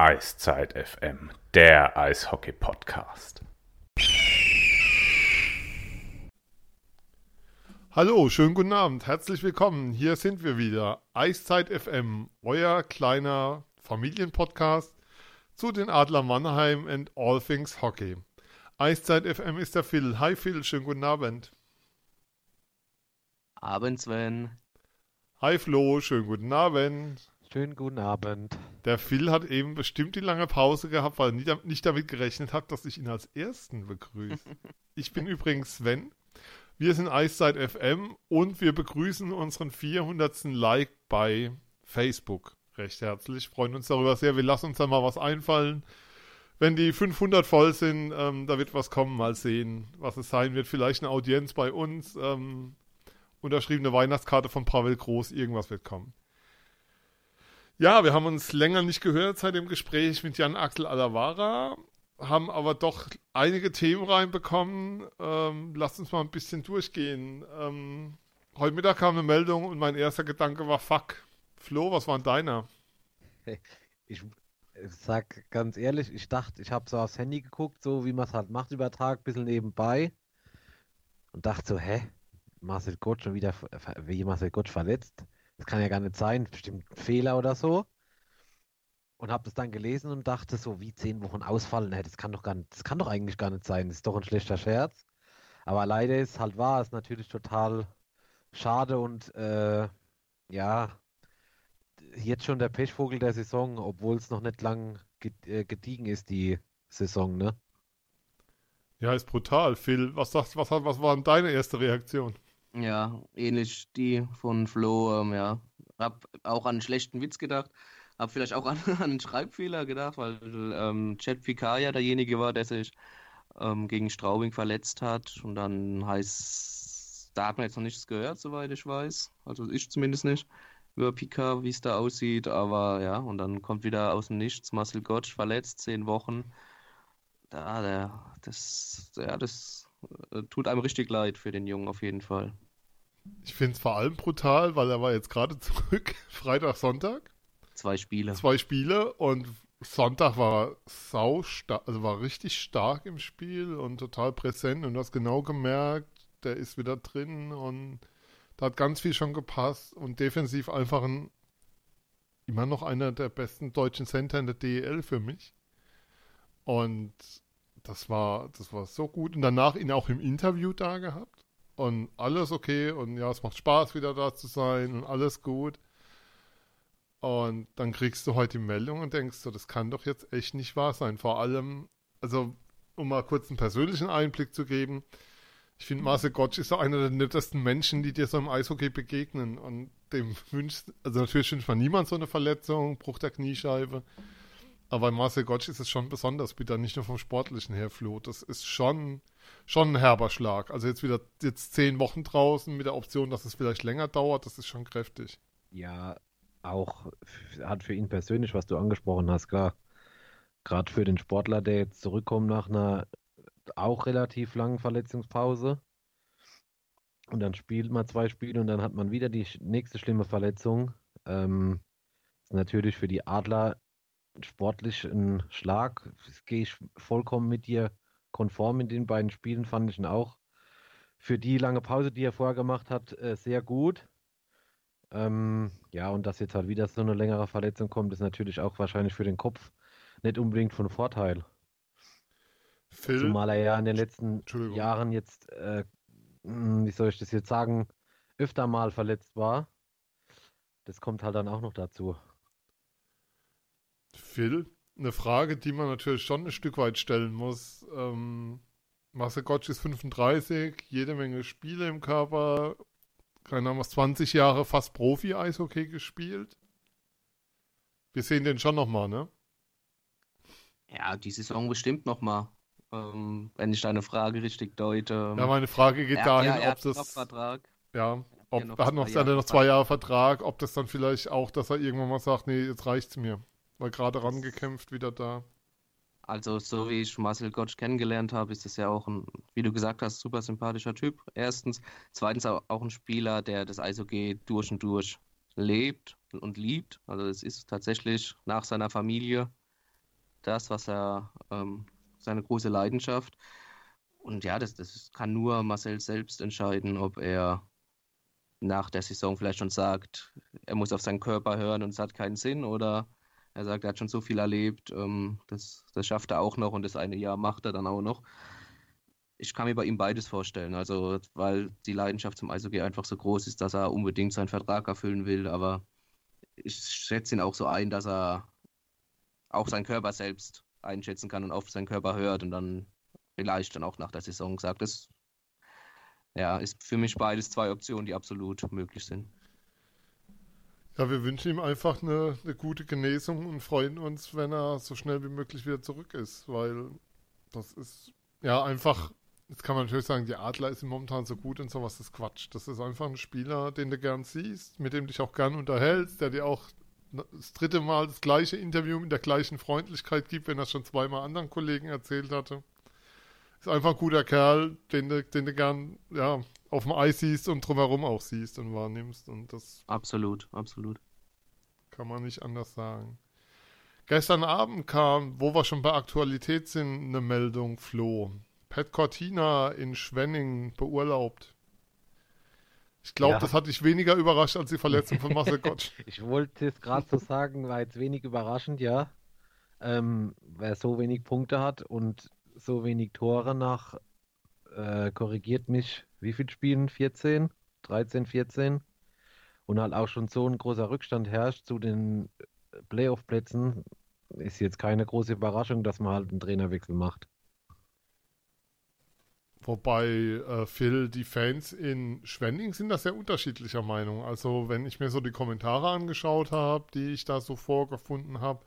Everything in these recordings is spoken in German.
Eiszeit FM, der Eishockey-Podcast. Hallo, schönen guten Abend, herzlich willkommen. Hier sind wir wieder. Eiszeit FM, euer kleiner Familienpodcast zu den Adler Mannheim and All Things Hockey. Eiszeit FM ist der Phil. Hi Phil, schönen guten Abend. Abend, Sven. Hi Flo, schönen guten Abend. Schönen guten Abend. Der Phil hat eben bestimmt die lange Pause gehabt, weil er nicht damit gerechnet hat, dass ich ihn als Ersten begrüße. ich bin übrigens Sven. Wir sind Eiszeit FM und wir begrüßen unseren 400. Like bei Facebook recht herzlich. Freuen uns darüber sehr. Wir lassen uns da mal was einfallen. Wenn die 500 voll sind, ähm, da wird was kommen. Mal sehen, was es sein wird. Vielleicht eine Audienz bei uns. Ähm, unterschriebene Weihnachtskarte von Pavel Groß. Irgendwas wird kommen. Ja, wir haben uns länger nicht gehört seit dem Gespräch mit Jan Axel Alavara, haben aber doch einige Themen reinbekommen. Ähm, lasst uns mal ein bisschen durchgehen. Ähm, heute Mittag kam eine Meldung und mein erster Gedanke war Fuck. Flo, was war denn deiner? Ich sag ganz ehrlich, ich dachte, ich habe so aufs Handy geguckt, so wie man es halt macht über Tag, ein bisschen nebenbei. Und dachte so, hä? Marcel Gott schon wieder, wie Marcel Gott verletzt? Das kann ja gar nicht sein, bestimmt ein Fehler oder so. Und habe das dann gelesen und dachte so, wie zehn Wochen ausfallen, das kann doch gar nicht, das kann doch eigentlich gar nicht sein, das ist doch ein schlechter Scherz. Aber leider ist halt wahr, ist natürlich total schade und äh, ja, jetzt schon der Pechvogel der Saison, obwohl es noch nicht lang äh, gediegen ist, die Saison, ne? Ja, ist brutal. Phil, was, sagst, was, was war deine erste Reaktion? Ja, ähnlich die von Flo, ähm, ja. Hab auch an einen schlechten Witz gedacht. Hab vielleicht auch an, an einen Schreibfehler gedacht, weil ähm, Chad Picard ja derjenige war, der sich ähm, gegen Straubing verletzt hat. Und dann heißt, da hat man jetzt noch nichts gehört, soweit ich weiß. Also ich zumindest nicht über Picard, wie es da aussieht. Aber ja, und dann kommt wieder aus dem Nichts Marcel Gottsch verletzt, zehn Wochen. Da, der, das, ja, das tut einem richtig leid für den Jungen auf jeden Fall. Ich finde es vor allem brutal, weil er war jetzt gerade zurück, Freitag, Sonntag. Zwei Spiele. Zwei Spiele und Sonntag war sau also war richtig stark im Spiel und total präsent und du hast genau gemerkt, der ist wieder drin und da hat ganz viel schon gepasst und defensiv einfach ein, immer noch einer der besten deutschen Center in der DEL für mich. Und das war, das war so gut. Und danach ihn auch im Interview da gehabt. Und alles okay. Und ja, es macht Spaß, wieder da zu sein. Und alles gut. Und dann kriegst du heute die Meldung und denkst so, das kann doch jetzt echt nicht wahr sein. Vor allem, also, um mal kurz einen persönlichen Einblick zu geben. Ich finde, Marcel Gottsch ist so einer der nettesten Menschen, die dir so im Eishockey begegnen. Und dem wünscht, also natürlich wünscht man niemand so eine Verletzung, Bruch der Kniescheibe. Aber bei Marcel Gottsch ist es schon besonders bitter, nicht nur vom Sportlichen her, Flo. Das ist schon, schon ein herber Schlag. Also jetzt wieder jetzt zehn Wochen draußen mit der Option, dass es vielleicht länger dauert, das ist schon kräftig. Ja, auch hat für ihn persönlich, was du angesprochen hast, klar. Gerade für den Sportler, der jetzt zurückkommt nach einer auch relativ langen Verletzungspause. Und dann spielt man zwei Spiele und dann hat man wieder die nächste schlimme Verletzung. Ähm, ist natürlich für die Adler sportlich ein Schlag. Gehe ich vollkommen mit dir konform in den beiden Spielen, fand ich ihn auch für die lange Pause, die er vorher gemacht hat, äh, sehr gut. Ähm, ja, und dass jetzt halt wieder so eine längere Verletzung kommt, ist natürlich auch wahrscheinlich für den Kopf nicht unbedingt von Vorteil. Phil, Zumal er ja in den letzten Jahren jetzt, äh, hm, wie soll ich das jetzt sagen, öfter mal verletzt war. Das kommt halt dann auch noch dazu. Phil, eine Frage, die man natürlich schon ein Stück weit stellen muss. Ähm, Marcel Gottsch ist 35, jede Menge Spiele im Körper, keine Ahnung, 20 Jahre fast Profi-Eishockey gespielt. Wir sehen den schon nochmal, ne? Ja, die Saison bestimmt nochmal. Ähm, wenn ich deine Frage richtig deute. Ja, meine Frage geht er, dahin, ja, er ob das. Vertrag. Ja, ob, er hat noch, noch zwei Jahre Vertrag, ob das dann vielleicht auch, dass er irgendwann mal sagt, nee, jetzt reicht's mir. War gerade rangekämpft, wieder da. Also, so wie ich Marcel Gottsch kennengelernt habe, ist es ja auch ein, wie du gesagt hast, super sympathischer Typ. Erstens. Zweitens auch ein Spieler, der das Eishockey durch und durch lebt und liebt. Also, es ist tatsächlich nach seiner Familie. das, was er, ähm, seine große Leidenschaft. Und ja, das, das kann nur Marcel selbst entscheiden, ob er nach der Saison vielleicht schon sagt, er muss auf seinen Körper hören und es hat keinen Sinn oder er sagt, er hat schon so viel erlebt, ähm, das, das schafft er auch noch und das eine Jahr macht er dann auch noch. Ich kann mir bei ihm beides vorstellen, also weil die Leidenschaft zum Eishockey einfach so groß ist, dass er unbedingt seinen Vertrag erfüllen will, aber ich schätze ihn auch so ein, dass er auch seinen Körper selbst einschätzen kann und auf seinen Körper hört und dann vielleicht dann auch nach der Saison sagt, das ja, ist für mich beides zwei Optionen, die absolut möglich sind. Ja, wir wünschen ihm einfach eine, eine, gute Genesung und freuen uns, wenn er so schnell wie möglich wieder zurück ist, weil das ist ja einfach, jetzt kann man natürlich sagen, die Adler ist momentan so gut und sowas, das ist Quatsch. Das ist einfach ein Spieler, den du gern siehst, mit dem dich auch gern unterhältst, der dir auch das dritte Mal das gleiche Interview mit der gleichen Freundlichkeit gibt, wenn er es schon zweimal anderen Kollegen erzählt hatte. Ist einfach ein guter Kerl, den du, den du gern ja, auf dem Eis siehst und drumherum auch siehst und wahrnimmst. Und das absolut, absolut. Kann man nicht anders sagen. Gestern Abend kam, wo wir schon bei Aktualität sind, eine Meldung, Flo. Pat Cortina in Schwenning beurlaubt. Ich glaube, ja. das hat dich weniger überrascht als die Verletzung von Marcel Gottsch. ich wollte es gerade so sagen, war jetzt wenig überraschend, ja. Ähm, wer so wenig Punkte hat und so wenig Tore nach, äh, korrigiert mich, wie viel Spielen? 14? 13, 14? Und halt auch schon so ein großer Rückstand herrscht zu den Playoff-Plätzen, ist jetzt keine große Überraschung, dass man halt einen Trainerwechsel macht. Wobei, äh, Phil, die Fans in Schwenning sind da sehr unterschiedlicher Meinung. Also, wenn ich mir so die Kommentare angeschaut habe, die ich da so vorgefunden habe,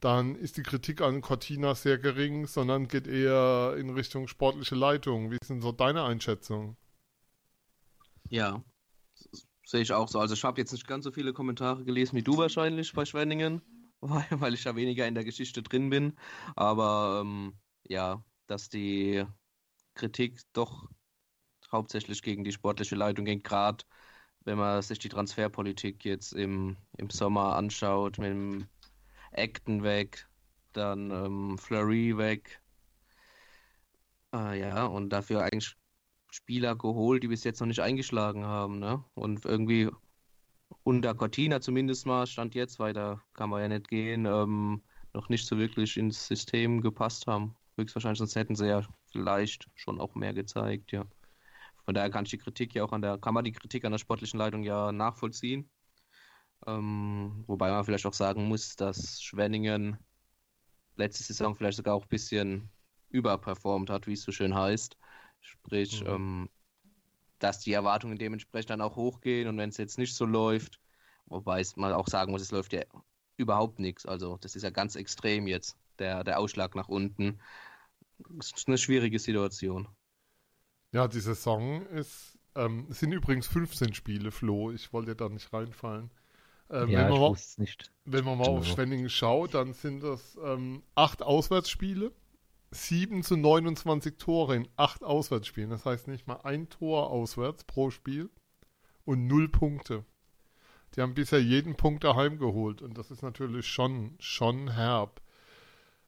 dann ist die Kritik an Cortina sehr gering, sondern geht eher in Richtung sportliche Leitung. Wie ist denn so deine Einschätzung? Ja, sehe ich auch so. Also ich habe jetzt nicht ganz so viele Kommentare gelesen wie du wahrscheinlich bei Schwenningen, weil, weil ich ja weniger in der Geschichte drin bin. Aber ähm, ja, dass die Kritik doch hauptsächlich gegen die sportliche Leitung ging, gerade wenn man sich die Transferpolitik jetzt im, im Sommer anschaut, mit dem Acton weg, dann ähm, Fleury weg. Äh, ja, und dafür eigentlich Spieler geholt, die bis jetzt noch nicht eingeschlagen haben. Ne? Und irgendwie unter Cortina zumindest mal, stand jetzt, weiter kann man ja nicht gehen, ähm, noch nicht so wirklich ins System gepasst haben. Höchstwahrscheinlich, sonst hätten sie ja vielleicht schon auch mehr gezeigt, ja. Von daher kann ich die Kritik ja auch an der, kann man die Kritik an der sportlichen Leitung ja nachvollziehen. Ähm, wobei man vielleicht auch sagen muss, dass Schwenningen letzte Saison vielleicht sogar auch ein bisschen überperformt hat, wie es so schön heißt. Sprich, mhm. ähm, dass die Erwartungen dementsprechend dann auch hochgehen und wenn es jetzt nicht so läuft, wobei man auch sagen muss, es läuft ja überhaupt nichts. Also das ist ja ganz extrem jetzt, der, der Ausschlag nach unten. Das ist eine schwierige Situation. Ja, die Saison ist, ähm, es sind übrigens 15 Spiele, Flo. Ich wollte da nicht reinfallen. Ähm, ja, wenn, man mal, nicht. wenn man mal auf Schwenningen schaut, dann sind das ähm, acht Auswärtsspiele, 7 zu 29 Tore in acht Auswärtsspielen. Das heißt nicht mal ein Tor auswärts pro Spiel und null Punkte. Die haben bisher jeden Punkt daheim geholt und das ist natürlich schon, schon herb.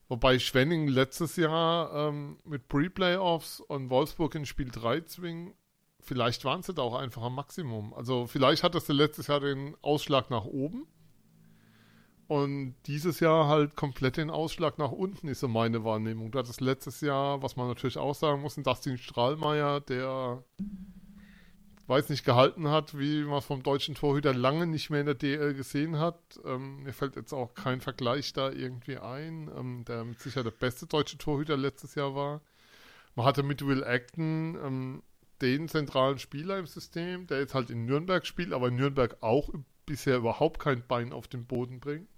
Wobei Schwenning letztes Jahr ähm, mit Pre-Playoffs und Wolfsburg in Spiel 3 zwingen, vielleicht waren sie da auch einfach am Maximum. Also vielleicht hattest du letztes Jahr den Ausschlag nach oben und dieses Jahr halt komplett den Ausschlag nach unten, ist so meine Wahrnehmung. Du hattest letztes Jahr, was man natürlich auch sagen muss, ein Dustin Strahlmeier, der weiß nicht, gehalten hat, wie man vom deutschen Torhüter lange nicht mehr in der DL gesehen hat. Ähm, mir fällt jetzt auch kein Vergleich da irgendwie ein, ähm, der mit Sicherheit der beste deutsche Torhüter letztes Jahr war. Man hatte mit Will Acton ähm, den zentralen Spieler im System, der jetzt halt in Nürnberg spielt, aber in Nürnberg auch bisher überhaupt kein Bein auf den Boden bringt.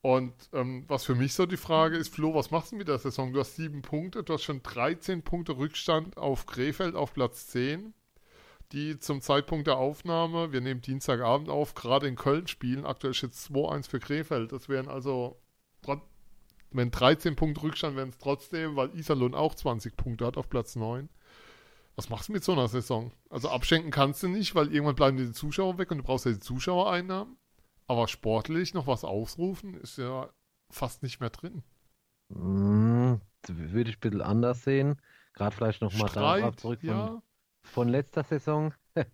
Und ähm, was für mich so die Frage ist, Flo, was machst du mit der Saison? Du hast sieben Punkte, du hast schon 13 Punkte Rückstand auf Krefeld auf Platz 10 die zum Zeitpunkt der Aufnahme, wir nehmen Dienstagabend auf, gerade in Köln spielen. Aktuell steht 2-1 für Krefeld. Das wären also, wenn 13 Punkte Rückstand wären es trotzdem, weil Iserlohn auch 20 Punkte hat auf Platz 9. Was machst du mit so einer Saison? Also abschenken kannst du nicht, weil irgendwann bleiben die Zuschauer weg und du brauchst ja die Zuschauereinnahmen. Aber sportlich noch was ausrufen ist ja fast nicht mehr drin. Hm, würde ich ein bisschen anders sehen. Gerade vielleicht nochmal darauf zurück von, ja. von letzter Saison.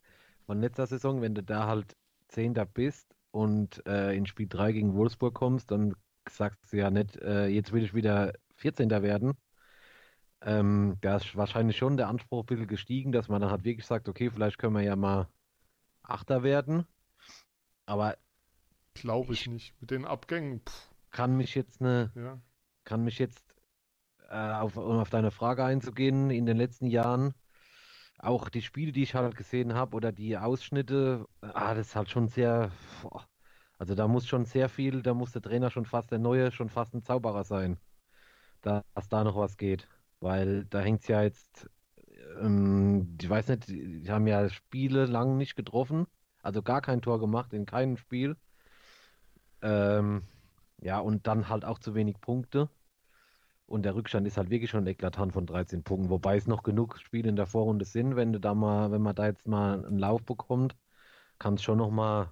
Von letzter Saison, wenn du da halt Zehnter bist und äh, in Spiel 3 gegen Wolfsburg kommst, dann sagst du ja nicht, äh, jetzt will ich wieder 14. werden. Ähm, da ist wahrscheinlich schon der Anspruch ein bisschen gestiegen, dass man dann halt wirklich sagt, okay, vielleicht können wir ja mal Achter werden. Aber Glaube ich nicht. Mit den Abgängen, pff, kann mich jetzt eine ja. kann mich jetzt, äh, auf, um auf deine Frage einzugehen, in den letzten Jahren, auch die Spiele, die ich halt gesehen habe oder die Ausschnitte, ah, das ist halt schon sehr, boah, also da muss schon sehr viel, da muss der Trainer schon fast der Neue, schon fast ein Zauberer sein, da, dass da noch was geht. Weil da hängt es ja jetzt, ähm, ich weiß nicht, die die haben ja Spiele lang nicht getroffen, also gar kein Tor gemacht in keinem Spiel. Ähm, ja, und dann halt auch zu wenig Punkte. Und der Rückstand ist halt wirklich schon eklatant von 13 Punkten, wobei es noch genug Spiele in der Vorrunde sind, wenn du da mal, wenn man da jetzt mal einen Lauf bekommt, kann es schon noch mal,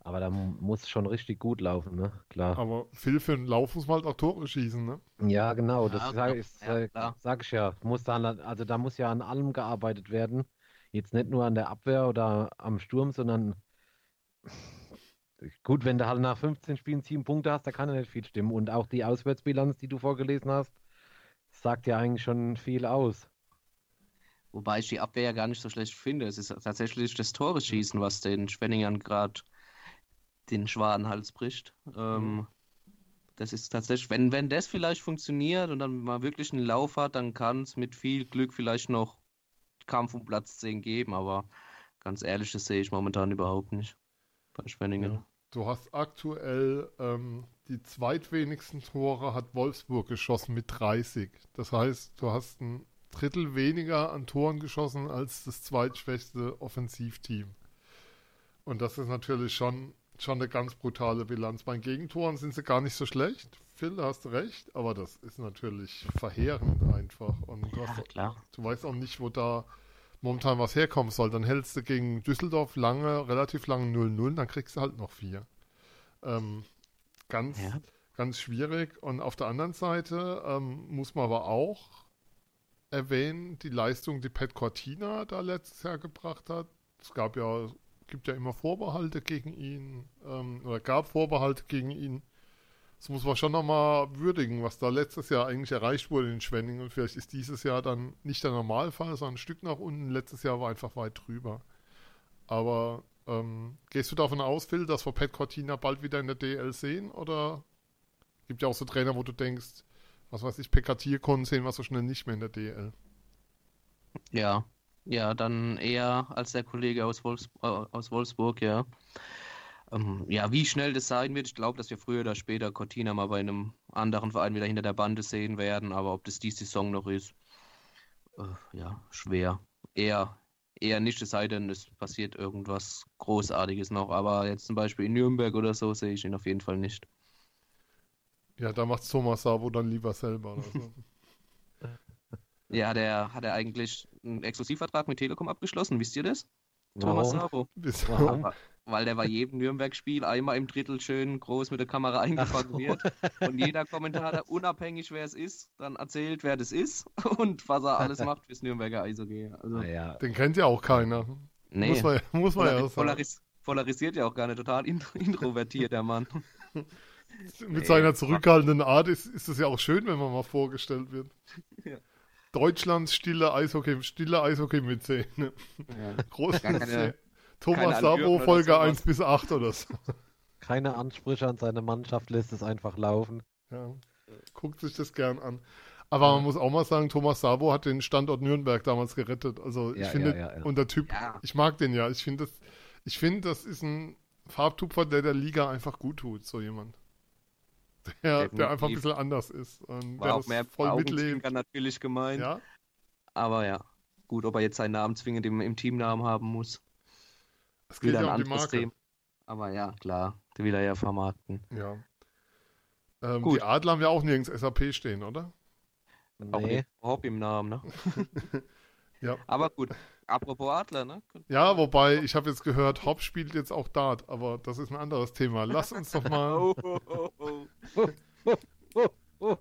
aber da mu- muss es schon richtig gut laufen, ne? Klar. Aber Phil, für einen Lauf muss man halt auch Tore schießen, ne? Ja, genau, das Ja, sage ich, Ja, sag ich ja. Muss da, an- also da muss ja an allem gearbeitet werden. Jetzt nicht nur an der Abwehr oder am Sturm, sondern gut, wenn du halt nach 15 Spielen 7 Punkte hast, da kann ja nicht viel stimmen. Und auch die Auswärtsbilanz, die du vorgelesen hast, sagt ja eigentlich schon viel aus. Wobei ich die Abwehr ja gar nicht so schlecht finde. Es ist tatsächlich das Tore-Schießen, was den Schwenningern gerade den Schwadenhals bricht. Ähm, das ist tatsächlich, wenn, wenn das vielleicht funktioniert und dann mal wirklich einen Lauf hat, dann kann es mit viel Glück vielleicht noch Kampf um Platz 10 geben, aber ganz ehrlich, das sehe ich momentan überhaupt nicht bei Schwenningen. Ja. Du hast aktuell ähm, die zweitwenigsten Tore hat Wolfsburg geschossen mit 30. Das heißt, du hast ein Drittel weniger an Toren geschossen als das zweitschwächste Offensivteam. Und das ist natürlich schon, schon eine ganz brutale Bilanz. Bei Gegentoren sind sie gar nicht so schlecht. Phil, da hast du recht, aber das ist natürlich verheerend einfach. Und du, hast, klar. du weißt auch nicht, wo da momentan was herkommen soll. Dann hältst du gegen Düsseldorf lange, relativ lange 0-0, dann kriegst du halt noch vier. Ähm, ganz, Ja. ganz schwierig. Und auf der anderen Seite ähm, muss man aber auch erwähnen, die Leistung, die Pat Cortina da letztes Jahr gebracht hat. Es gab ja, gibt ja immer Vorbehalte gegen ihn, ähm, oder gab Vorbehalte gegen ihn. Das muss man schon nochmal würdigen, was da letztes Jahr eigentlich erreicht wurde in Schwenningen. Und vielleicht ist dieses Jahr dann nicht der Normalfall, sondern ein Stück nach unten. Letztes Jahr war einfach weit drüber. Aber ähm, gehst du davon aus, Phil, dass wir Pat Cortina bald wieder in der DL sehen? Oder gibt ja auch so Trainer, wo du denkst, was weiß ich, Pekatierkunden sehen wir so schnell nicht mehr in der DL. Ja, ja, dann eher als der Kollege aus, Wolfs äh, aus Wolfsburg, ja. Ähm, ja, wie schnell das sein wird, ich glaube, dass wir früher oder später Cortina mal bei einem anderen Verein wieder hinter der Bande sehen werden, aber ob das die Saison noch ist, äh, ja, schwer. Eher, eher nicht, es sei denn, es passiert irgendwas Großartiges noch, aber jetzt zum Beispiel in Nürnberg oder so sehe ich ihn auf jeden Fall nicht. Ja, da macht Thomas Sabo dann lieber selber. Oder so. Ja, der hat er eigentlich einen Exklusivvertrag mit Telekom abgeschlossen, wisst ihr das? Thomas Warum? Sabo. Warum? Weil der bei jedem Nürnberg-Spiel einmal im Drittel schön groß mit der Kamera eingefangen wird. Und jeder Kommentator, unabhängig wer es ist, dann erzählt, wer das ist und was er alles macht fürs Nürnberger Eishockey. Also, Naja, Den kennt ja auch keiner. nee, Muss man, muss man ja Polari- auch sagen. polaris polarisiert ja auch gar nicht, total in introvertiert, der Mann. Mit seiner zurückhaltenden Art ist, ist es ja auch schön, wenn man mal vorgestellt wird. Ja. Deutschlands stille Eishockey, stille Eishockey mit Szene. Ja. Große Gar keine-. Thomas keine Sabo, Folge sowas. 1 bis 8 oder so. keine Ansprüche an seine Mannschaft, lässt es einfach laufen. Ja. Guckt sich das gern an. Aber man muss auch mal sagen, Thomas Sabo hat den Standort Nürnberg damals gerettet. Also ich Ja, finde, ja, ja, ja. und der Typ, Ja. ich mag den ja. Ich finde, das, ich finde, das ist ein Farbtupfer, der der Liga einfach gut tut, so jemand. Der, der einfach ein bisschen anders ist. Und der War auch das mehr voll mitlebt. Natürlich gemeint. Ja, Aber ja, gut, ob er jetzt seinen Namen zwingend im, im Teamnamen haben muss, es geht wieder ein ja um die Marke. Thema. Aber ja, klar, der will er ja vermarkten. Ja. Ähm, Gut. die Adler haben ja auch nirgends SAP stehen, oder? Auch Nee, nicht Hopp im Namen, ne? Ja. Aber gut, apropos Adler, ne? Ja, wobei, ich habe jetzt gehört, Hopp spielt jetzt auch Dart, aber das ist ein anderes Thema. Lass uns doch mal. Oh, oh, oh, oh. Oh, oh.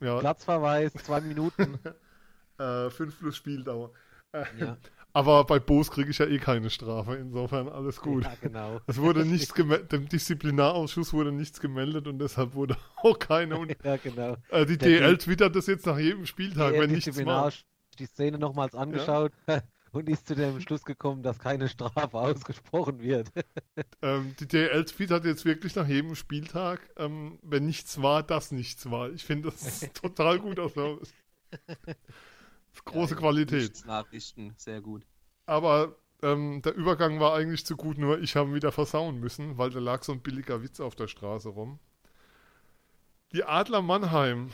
Ja, Platzverweis, zwei Minuten. äh, 5 plus Spieldauer. Äh, Ja, Aber bei Boos kriege ich ja eh keine Strafe, insofern alles gut. ja genau. Es wurde nichts gemeldet, dem Disziplinarausschuss wurde nichts gemeldet und deshalb wurde auch keine. Und, Ja, genau. äh, die Der DL twittert das jetzt nach jedem Spieltag, wenn nichts war. die Szene nochmals angeschaut und ist zu dem Schluss gekommen, dass keine Strafe ausgesprochen wird. Ähm, die DL twittert jetzt wirklich nach jedem Spieltag, ähm, wenn nichts war, dass nichts war. Ich finde das ist total gut aus. Große Qualität. Nachrichten, sehr gut. Aber ähm, der Übergang war eigentlich zu gut, nur ich habe ihn wieder versauen müssen, weil da lag so ein billiger Witz auf der Straße rum. Die Adler Mannheim,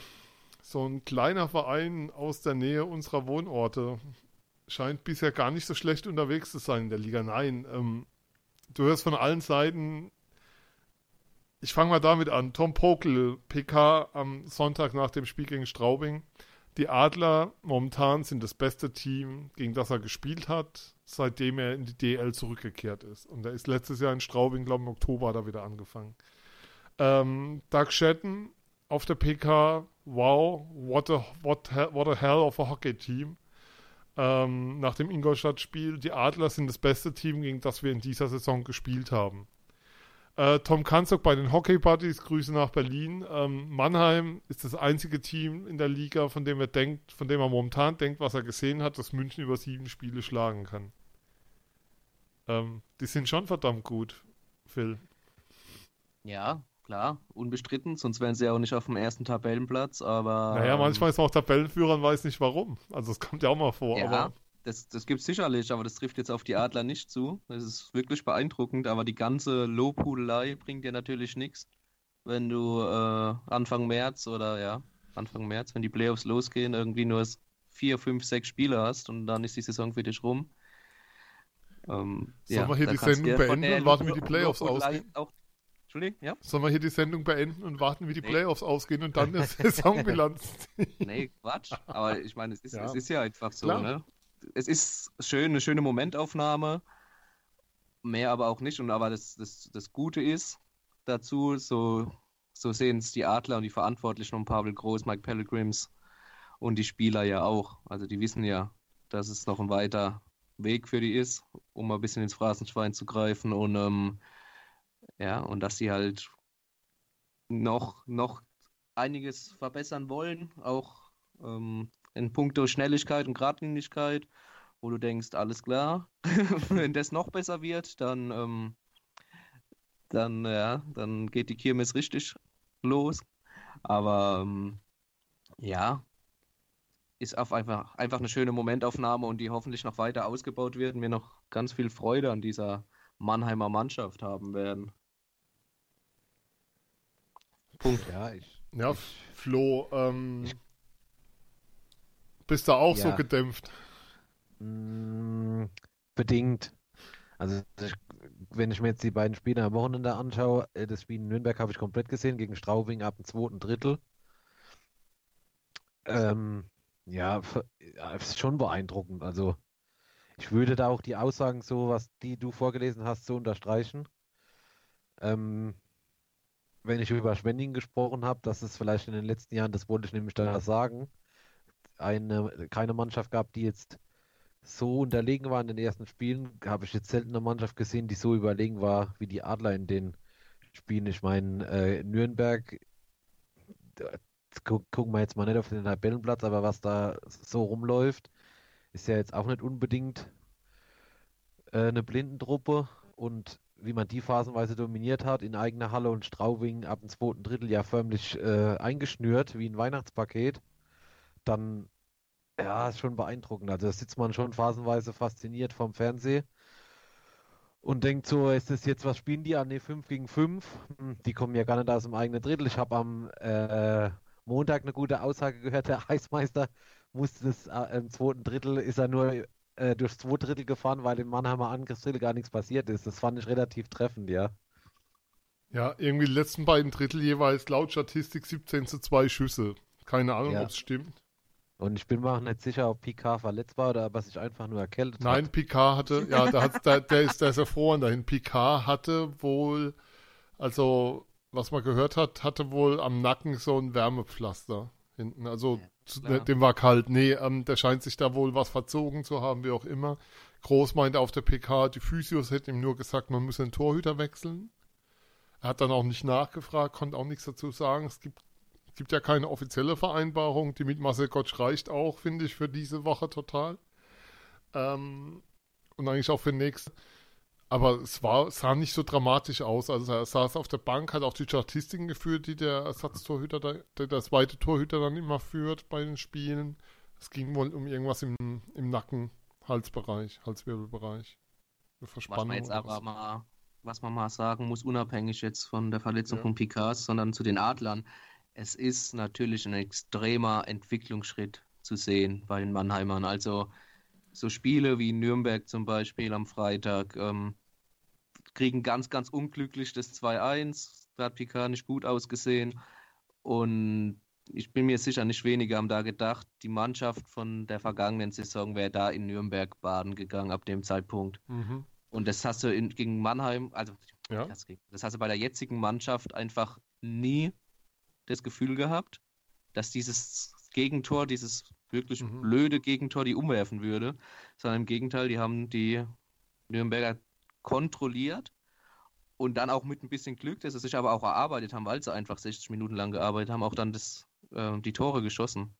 so ein kleiner Verein aus der Nähe unserer Wohnorte, scheint bisher gar nicht so schlecht unterwegs zu sein in der Liga. Nein, ähm, du hörst von allen Seiten. Ich fange mal damit an. Tom Pokel, PK am Sonntag nach dem Spiel gegen Straubing. Die Adler momentan sind das beste Team, gegen das er gespielt hat, seitdem er in die DL zurückgekehrt ist. Und er ist letztes Jahr in Straubing, glaube ich, im Oktober da wieder angefangen. Ähm, Doug Shatton auf der PK, wow, what a, what, what a hell of a hockey team. Ähm, nach dem Ingolstadt-Spiel, die Adler sind das beste Team, gegen das wir in dieser Saison gespielt haben. Äh, Tom Kanzok bei den Hockey Buddies, Grüße nach Berlin. Ähm, Mannheim ist das einzige Team in der Liga, von dem er denkt, von dem er momentan denkt, was er gesehen hat, dass München über sieben Spiele schlagen kann. Ähm, die sind schon verdammt gut, Phil. Ja, klar, unbestritten, sonst wären sie ja auch nicht auf dem ersten Tabellenplatz, aber. Naja, ähm, manchmal ist man auch Tabellenführer und weiß nicht warum. Also es kommt ja auch mal vor, Ja, aber das, das gibt es sicherlich, aber das trifft jetzt auf die Adler nicht zu. Das ist wirklich beeindruckend, aber die ganze Lobhudelei bringt dir natürlich nichts, wenn du äh, Anfang März oder ja, Anfang März, wenn die Playoffs losgehen, irgendwie nur vier, fünf, sechs Spiele hast und dann ist die Saison für dich rum. Ähm, Sollen wir hier die Sendung beenden und warten, wie die Playoffs ausgehen? Auch, Entschuldigung, ja? sollen wir hier die Sendung beenden und warten, wie die Nee. Playoffs ausgehen und dann eine Saisonbilanz? Nee, Quatsch. Aber ich meine, es ist, Ja. es ist ja einfach so, Klar. ne? Es ist schön, eine schöne Momentaufnahme. Mehr aber auch nicht. Und aber das, das, das Gute ist dazu, so, so sehen es die Adler und die Verantwortlichen um Pavel Groß, Mike Pellegrims und die Spieler ja auch. Also die wissen ja, dass es noch ein weiter Weg für die ist, um ein bisschen ins Phrasenschwein zu greifen und ähm, ja, und dass sie halt noch, noch einiges verbessern wollen, auch ähm, in puncto Schnelligkeit und Geradlinigkeit, wo du denkst, alles klar, wenn das noch besser wird, dann, ähm, dann, ja, dann geht die Kirmes richtig los. Aber ähm, ja, ist auf einfach, einfach eine schöne Momentaufnahme und die hoffentlich noch weiter ausgebaut wird und wir noch ganz viel Freude an dieser Mannheimer Mannschaft haben werden. Punkt. Ja, ich, Ja, Flo, ähm, bist du auch so Ja. gedämpft? Mh, mm, bedingt. Also, ich, wenn ich mir jetzt die beiden Spiele am Wochenende anschaue, äh, das Spiel in Nürnberg habe ich komplett gesehen, gegen Straubing ab dem zweiten Drittel. Ähm, ja, ist schon beeindruckend. Also, ich würde da auch die Aussagen, so was die du vorgelesen hast, so unterstreichen. Ähm, wenn ich über Schwenningen gesprochen habe, dass es vielleicht in den letzten Jahren, das wollte ich nämlich da sagen, eine, keine Mannschaft gab, die jetzt so unterlegen war in den ersten Spielen, habe ich jetzt selten eine Mannschaft gesehen, die so überlegen war wie die Adler in den Spielen. Ich meine, äh, Nürnberg, gu gucken wir jetzt mal nicht auf den Tabellenplatz, aber was da so rumläuft, ist ja jetzt auch nicht unbedingt äh, eine Blindentruppe und wie man die phasenweise dominiert hat in eigener Halle und Straubing ab dem zweiten Drittel ja förmlich äh, eingeschnürt wie ein Weihnachtspaket, dann ja, ist schon beeindruckend. Also da sitzt man schon phasenweise fasziniert vom Fernsehen und denkt so, ist das jetzt, was spielen die? Ah, ne, 5 gegen 5. Die kommen ja gar nicht aus dem eigenen Drittel. Ich habe am äh, Montag eine gute Aussage gehört, der Eismeister musste das äh, im zweiten Drittel, ist er nur äh, durchs zweite Drittel gefahren, weil im Mannheimer Angriffsdrittel gar nichts passiert ist. Das fand ich relativ treffend, ja. Ja, irgendwie die letzten beiden Drittel jeweils laut Statistik 17 zu 2 Schüsse. Keine Ahnung, Ja. ob es stimmt. Und ich bin mir auch nicht sicher, ob Picard verletzt war oder ob er sich einfach nur erkältet Nein, hat. Picard hatte, ja, der, hat, der, der, ist, der ist erfroren dahin. Picard hatte wohl, also was man gehört hat, hatte wohl am Nacken so ein Wärmepflaster hinten. Also Ja, zu, klar. dem war kalt. Nee, ähm, der scheint sich da wohl was verzogen zu haben, wie auch immer. Groß meinte auf der PK, die Physios hätten ihm nur gesagt, man müsse den Torhüter wechseln. Er hat dann auch nicht nachgefragt, konnte auch nichts dazu sagen. Es gibt, gibt ja keine offizielle Vereinbarung. Die mit Marcel Gottsch reicht auch, finde ich, für diese Woche total. Ähm, und eigentlich auch für nächste. Aber es war, sah nicht so dramatisch aus. Also er saß auf der Bank, hat auch die Statistiken geführt, die der Ersatztorhüter, da, der, der zweite Torhüter dann immer führt bei den Spielen. Es ging wohl um irgendwas im, im Nacken, Halsbereich, Halswirbelbereich. Eine Was Verspannung. man jetzt aber was. mal, was man mal sagen muss, unabhängig jetzt von der Verletzung Ja. von Picards, sondern zu den Adlern. Es ist natürlich ein extremer Entwicklungsschritt zu sehen bei den Mannheimern. Also so Spiele wie Nürnberg zum Beispiel am Freitag ähm, kriegen ganz, ganz unglücklich das 2-1. Da hat Picard nicht gut ausgesehen. Und ich bin mir sicher, nicht wenige haben da gedacht, die Mannschaft von der vergangenen Saison wäre da in Nürnberg baden gegangen ab dem Zeitpunkt. Mhm. Und das hast du in, gegen Mannheim, also Ja. das hast du bei der jetzigen Mannschaft einfach nie das Gefühl gehabt, dass dieses Gegentor, dieses wirklich Mhm. blöde Gegentor, die umwerfen würde, sondern im Gegenteil, die haben die Nürnberger kontrolliert und dann auch mit ein bisschen Glück, dass sie sich aber auch erarbeitet haben, weil sie einfach 60 Minuten lang gearbeitet haben, auch dann das, äh, die Tore geschossen.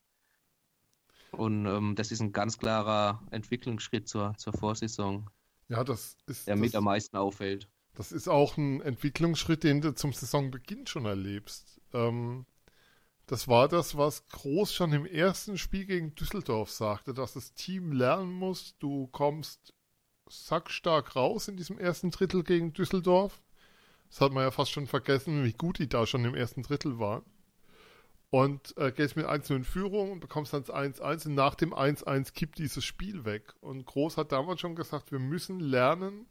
Und ähm, das ist ein ganz klarer Entwicklungsschritt zur, zur Vorsaison, Ja, das ist, der das, mit am meisten auffällt. das ist auch ein Entwicklungsschritt, den du zum Saisonbeginn schon erlebst. Ähm, das war das, was Groß schon im ersten Spiel gegen Düsseldorf sagte, dass das Team lernen muss, du kommst sackstark raus in diesem ersten Drittel gegen Düsseldorf. Das hat man ja fast schon vergessen, wie gut die da schon im ersten Drittel waren. Und äh, gehst mit 1 in Führung und bekommst dann das 1-1 und nach dem 1-1 kippt dieses Spiel weg. Und Groß hat damals schon gesagt, wir müssen lernen,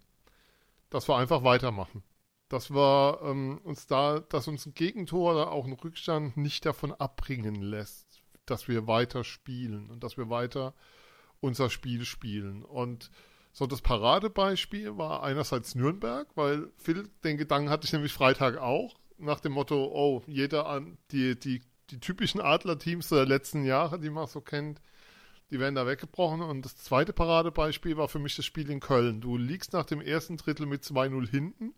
dass wir einfach weitermachen. Dass wir ähm, uns da, dass uns ein Gegentor oder auch ein Rückstand nicht davon abbringen lässt, dass wir weiter spielen und dass wir weiter unser Spiel spielen. Und so das Paradebeispiel war einerseits Nürnberg, weil Phil, den Gedanken hatte ich nämlich Freitag auch, nach dem Motto, oh, jeder an die, die, die typischen Adlerteams der letzten Jahre, die man so kennt, die werden da weggebrochen. Und das zweite Paradebeispiel war für mich das Spiel in Köln. Du liegst nach dem ersten Drittel mit 2-0 hinten,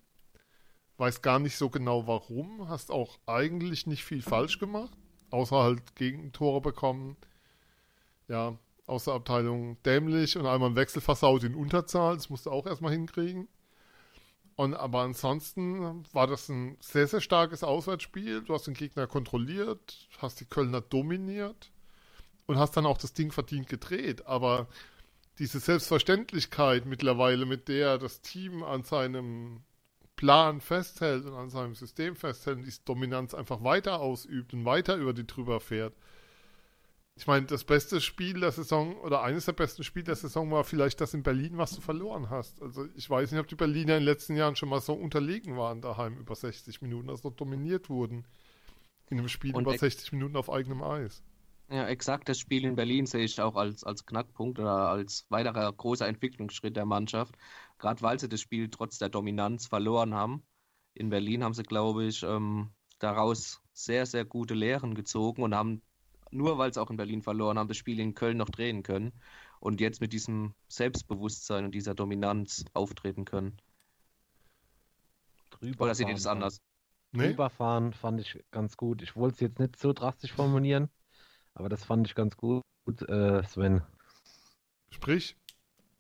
weißt gar nicht so genau warum, hast auch eigentlich nicht viel falsch gemacht, außer halt Gegentore bekommen. Ja, aus der Abteilung dämlich und einmal im Wechsel versaut in Unterzahl. Das musst du auch erstmal hinkriegen. Und aber ansonsten war das ein sehr, sehr starkes Auswärtsspiel. Du hast den Gegner kontrolliert, hast die Kölner dominiert und hast dann auch das Ding verdient gedreht. Aber diese Selbstverständlichkeit mittlerweile, mit der das Team an seinem Plan festhält und an seinem System festhält und diese Dominanz einfach weiter ausübt und weiter über die drüber fährt. Ich meine, das beste Spiel der Saison oder eines der besten Spiele der Saison war vielleicht das in Berlin, was du verloren hast. Also ich weiß nicht, ob die Berliner in den letzten Jahren schon mal so unterlegen waren daheim über 60 Minuten, also dominiert wurden in einem Spiel Und über ex- 60 Minuten auf eigenem Eis. Ja, exakt. Das Spiel in Berlin sehe ich auch als, als Knackpunkt oder als weiterer großer Entwicklungsschritt der Mannschaft. Gerade weil sie das Spiel trotz der Dominanz verloren haben. In Berlin haben sie, glaube ich, ähm, daraus sehr, sehr gute Lehren gezogen und haben, nur weil sie auch in Berlin verloren haben, das Spiel in Köln noch drehen können und jetzt mit diesem Selbstbewusstsein und dieser Dominanz auftreten können. Drüber Oder seht ihr fahren das fand- anders? Nee? Drüberfahren fand ich ganz gut. Ich wollte es jetzt nicht so drastisch formulieren, aber das fand ich ganz gut, äh, Sven. Sprich,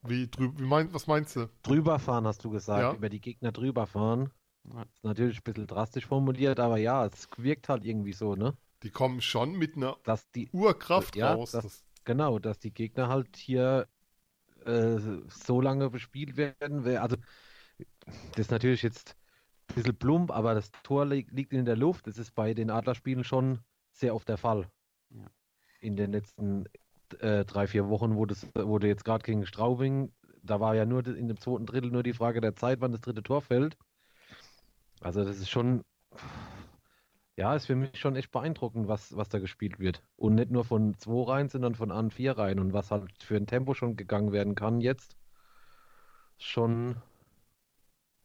wie drüber, wie mein, was meinst du? Drüberfahren hast du gesagt, Ja. über die Gegner drüberfahren. Ja. Ist natürlich ein bisschen drastisch formuliert, aber ja, es wirkt halt irgendwie so, ne? Die kommen schon mit einer Dass die, Urkraft Ja, raus. das- Das, genau, dass die Gegner halt hier äh, so lange bespielt werden. wer- Also, das ist natürlich jetzt ein bisschen plump, aber das Tor li liegt in der Luft. Das ist bei den Adlerspielen schon sehr oft der Fall. Ja. In den letzten äh, drei, vier Wochen, wo, das, wo du jetzt gerade gegen Straubing, da war ja nur in dem zweiten Drittel nur die Frage der Zeit, wann das dritte Tor fällt. Also, das ist schon. Ja, ist für mich schon echt beeindruckend, was, was da gespielt wird. Und nicht nur von zwei Reihen, sondern von an vier Reihen. Und was halt für ein Tempo schon gegangen werden kann jetzt, schon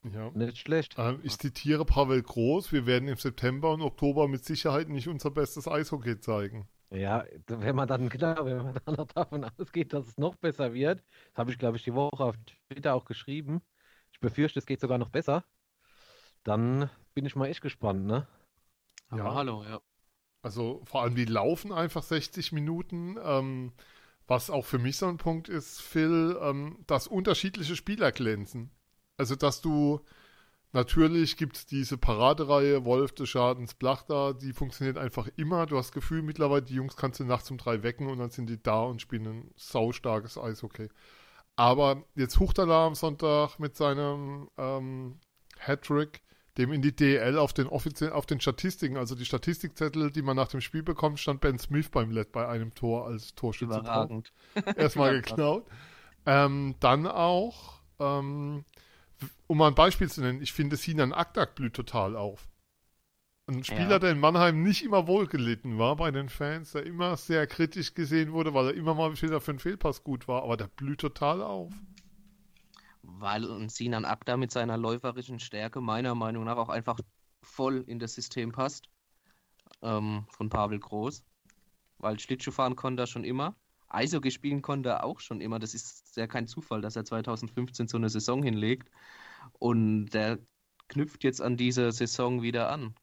ja. nicht schlecht. Ähm, ich zitiere Pavel Groß, wir werden im September und Oktober mit Sicherheit nicht unser bestes Eishockey zeigen. Ja, wenn man dann, genau, wenn man dann noch davon ausgeht, dass es noch besser wird, das habe ich, glaube ich, die Woche auf Twitter auch geschrieben. Ich befürchte, es geht sogar noch besser. Dann bin ich mal echt gespannt, ne? Aber Ja. hallo, ja. Also vor allem die laufen einfach 60 Minuten. Ähm, was auch für mich so ein Punkt ist, Phil, ähm, dass unterschiedliche Spieler glänzen. Also dass du natürlich gibt es diese Paradereihe Wolf des Schadens Blachta, die funktioniert einfach immer. Du hast das Gefühl, mittlerweile die Jungs kannst du nachts um drei wecken und dann sind die da und spielen ein saustarkes Eishockey. Aber jetzt Huchtala am Sonntag mit seinem ähm, Hattrick, dem in die DL auf den offiziellen, auf den Statistiken, also die Statistikzettel, die man nach dem Spiel bekommt, stand Ben Smith beim Let bei einem Tor als Torschütze drauf. Überragend. Erstmal geklaut. Ähm, dann auch, ähm, um mal ein Beispiel zu nennen, ich finde Sinan Akdak blüht total auf. Ein Spieler, Ja. der in Mannheim nicht immer wohlgelitten war bei den Fans, der immer sehr kritisch gesehen wurde, weil er immer mal wieder für einen Fehlpass gut war, aber der blüht total auf. Weil ein Sinan Akda mit seiner läuferischen Stärke meiner Meinung nach auch einfach voll in das System passt. Ähm, von Pavel Groß. Weil Schlittschuh fahren konnte er schon immer. Eishockey spielen konnte er auch schon immer. Das ist ja kein Zufall, dass er 2015 so eine Saison hinlegt. Und der knüpft jetzt an diese Saison wieder an.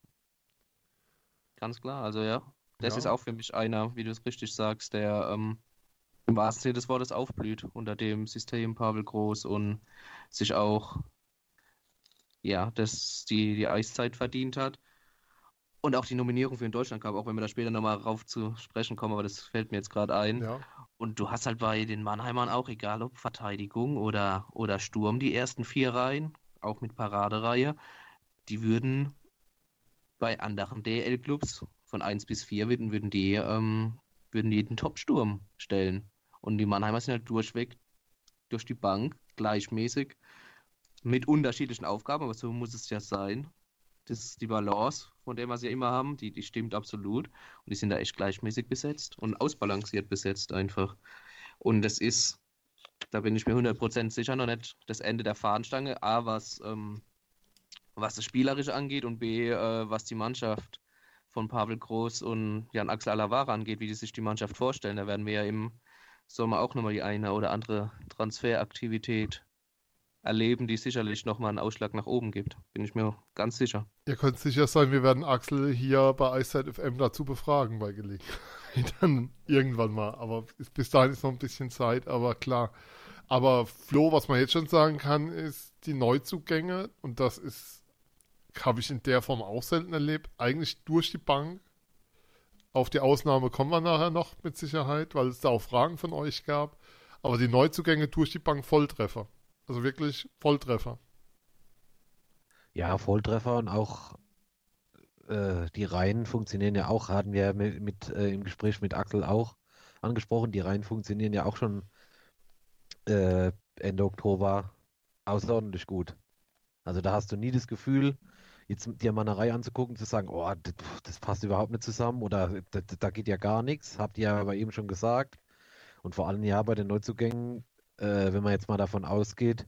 Ganz klar, also ja. Das Ja. ist auch für mich einer, wie du es richtig sagst, der ähm, im wahrsten Sinne des Wortes aufblüht unter dem System Pavel Groß und sich auch ja, das, die, die Eiszeit verdient hat. Und auch die Nominierung für den Deutschland Cup, auch wenn wir da später nochmal rauf zu sprechen kommen, aber das fällt mir jetzt gerade ein. Ja. Und du hast halt bei den Mannheimern auch, egal ob Verteidigung oder, oder Sturm, die ersten vier Reihen, auch mit Paradereihe, die würden bei anderen DL-Clubs von 1 bis 4 würden, würden die, ähm, würden die den Top-Sturm stellen. Und die Mannheimer sind halt durchweg durch die Bank gleichmäßig mit unterschiedlichen Aufgaben, aber so muss es ja sein. Das die Balance, von der wir sie immer haben, die, die stimmt absolut. Und die sind da echt gleichmäßig besetzt und ausbalanciert besetzt einfach. Und das ist, da bin ich mir 100% sicher, noch nicht das Ende der Fahnenstange. A, was, ähm, was das Spielerische angeht und B, äh, was die Mannschaft von Pavel Groß und Jan Axel Alavara angeht, wie die sich die Mannschaft vorstellen. Da werden wir ja im Sommer auch nochmal die eine oder andere Transferaktivität erleben, die sicherlich nochmal einen Ausschlag nach oben gibt. Bin ich mir ganz sicher. Ihr könnt sicher sein, wir werden Axel hier bei Eiszeit FM dazu befragen bei Gelegenheit. Dann irgendwann mal. Aber bis dahin ist noch ein bisschen Zeit, aber klar. Aber Flo, was man jetzt schon sagen kann, ist die Neuzugänge, und das ist, habe ich in der Form auch selten erlebt, eigentlich durch die Bank. Auf die Ausnahme kommen wir nachher noch mit Sicherheit, weil es da auch Fragen von euch gab. Aber die Neuzugänge durch die Bank Volltreffer. Also wirklich Volltreffer. Ja, Volltreffer und auch äh, die Reihen funktionieren ja auch, hatten wir mit, mit äh, im Gespräch mit Axel auch angesprochen, die Reihen funktionieren ja auch schon äh, Ende Oktober außerordentlich gut. Also da hast du nie das Gefühl, jetzt dir mal eine Reihe anzugucken, zu sagen, oh, das, das passt überhaupt nicht zusammen oder da, geht ja gar nichts, habt ihr aber eben schon gesagt. Und vor allem ja bei den Neuzugängen, äh, wenn man jetzt mal davon ausgeht,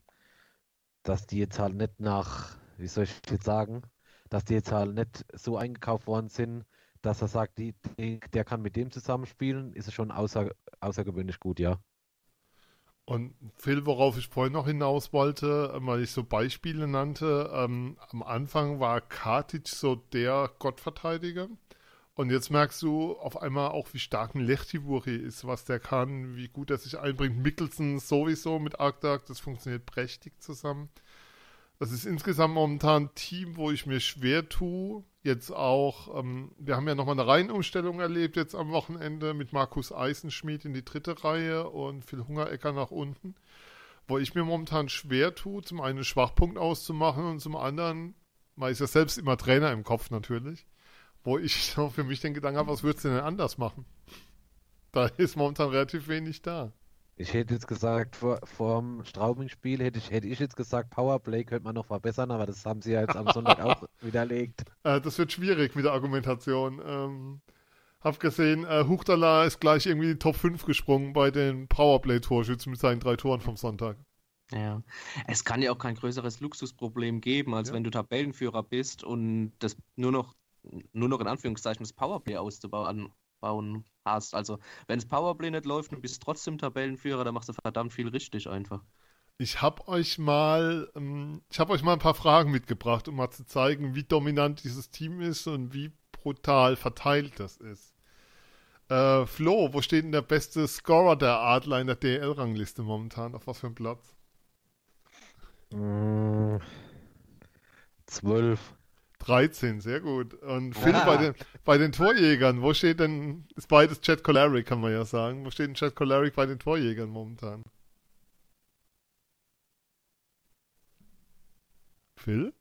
dass die jetzt halt nicht nach, wie soll ich jetzt sagen, dass die jetzt halt nicht so eingekauft worden sind, dass er sagt, die, die, der kann mit dem zusammenspielen, ist es schon außer, außergewöhnlich gut, ja. Und Phil, worauf ich vorhin noch hinaus wollte, äh, weil ich so Beispiele nannte, ähm, am Anfang war Katic so der Gottverteidiger. Und jetzt merkst du auf einmal auch, wie stark ein Lechtivuri ist, was der kann, wie gut er sich einbringt. Mickelson sowieso mit Arktak, das funktioniert prächtig zusammen. Das ist insgesamt momentan ein Team, wo ich mir schwer tue. Jetzt auch, ähm, wir haben ja nochmal eine Reihenumstellung erlebt jetzt am Wochenende mit Markus Eisenschmidt in die dritte Reihe und Phil Hungerecker nach unten. Wo ich mir momentan schwer tue, zum einen einen Schwachpunkt auszumachen und zum anderen, man ist ja selbst immer Trainer im Kopf natürlich, wo ich so für mich den Gedanken habe, was würdest du denn anders machen? Da ist momentan relativ wenig da. Ich hätte jetzt gesagt, vor, vorm Straubing-Spiel hätte ich, hätte ich jetzt gesagt, Powerplay könnte man noch verbessern, aber das haben sie ja jetzt am Sonntag auch widerlegt. Äh, das wird schwierig mit der Argumentation. Ähm, hab gesehen, äh, Huchtala ist gleich irgendwie in die Top 5 gesprungen bei den Powerplay-Torschützen mit seinen drei Toren vom Sonntag. Ja, es kann ja auch kein größeres Luxusproblem geben, als Ja. wenn du Tabellenführer bist und das nur noch, nur noch in Anführungszeichen das Powerplay auszubauen, hast. Also, wenn es Powerplay nicht läuft und bist trotzdem Tabellenführer, dann machst du verdammt viel richtig einfach. Ich habe euch mal, ähm, ich habe euch mal ein paar Fragen mitgebracht, um mal zu zeigen, wie dominant dieses Team ist und wie brutal verteilt das ist. Äh, Flo, wo steht denn der beste Scorer der Adler in der DL-Rangliste momentan? Auf was für einem Platz? Mm, Zwölf. 13, sehr gut. Und Phil, bei, den, bei den Torjägern, wo steht denn, ist beides Chad Colaric, kann man ja sagen. Wo steht denn Chad Colaric bei den Torjägern momentan? Phil?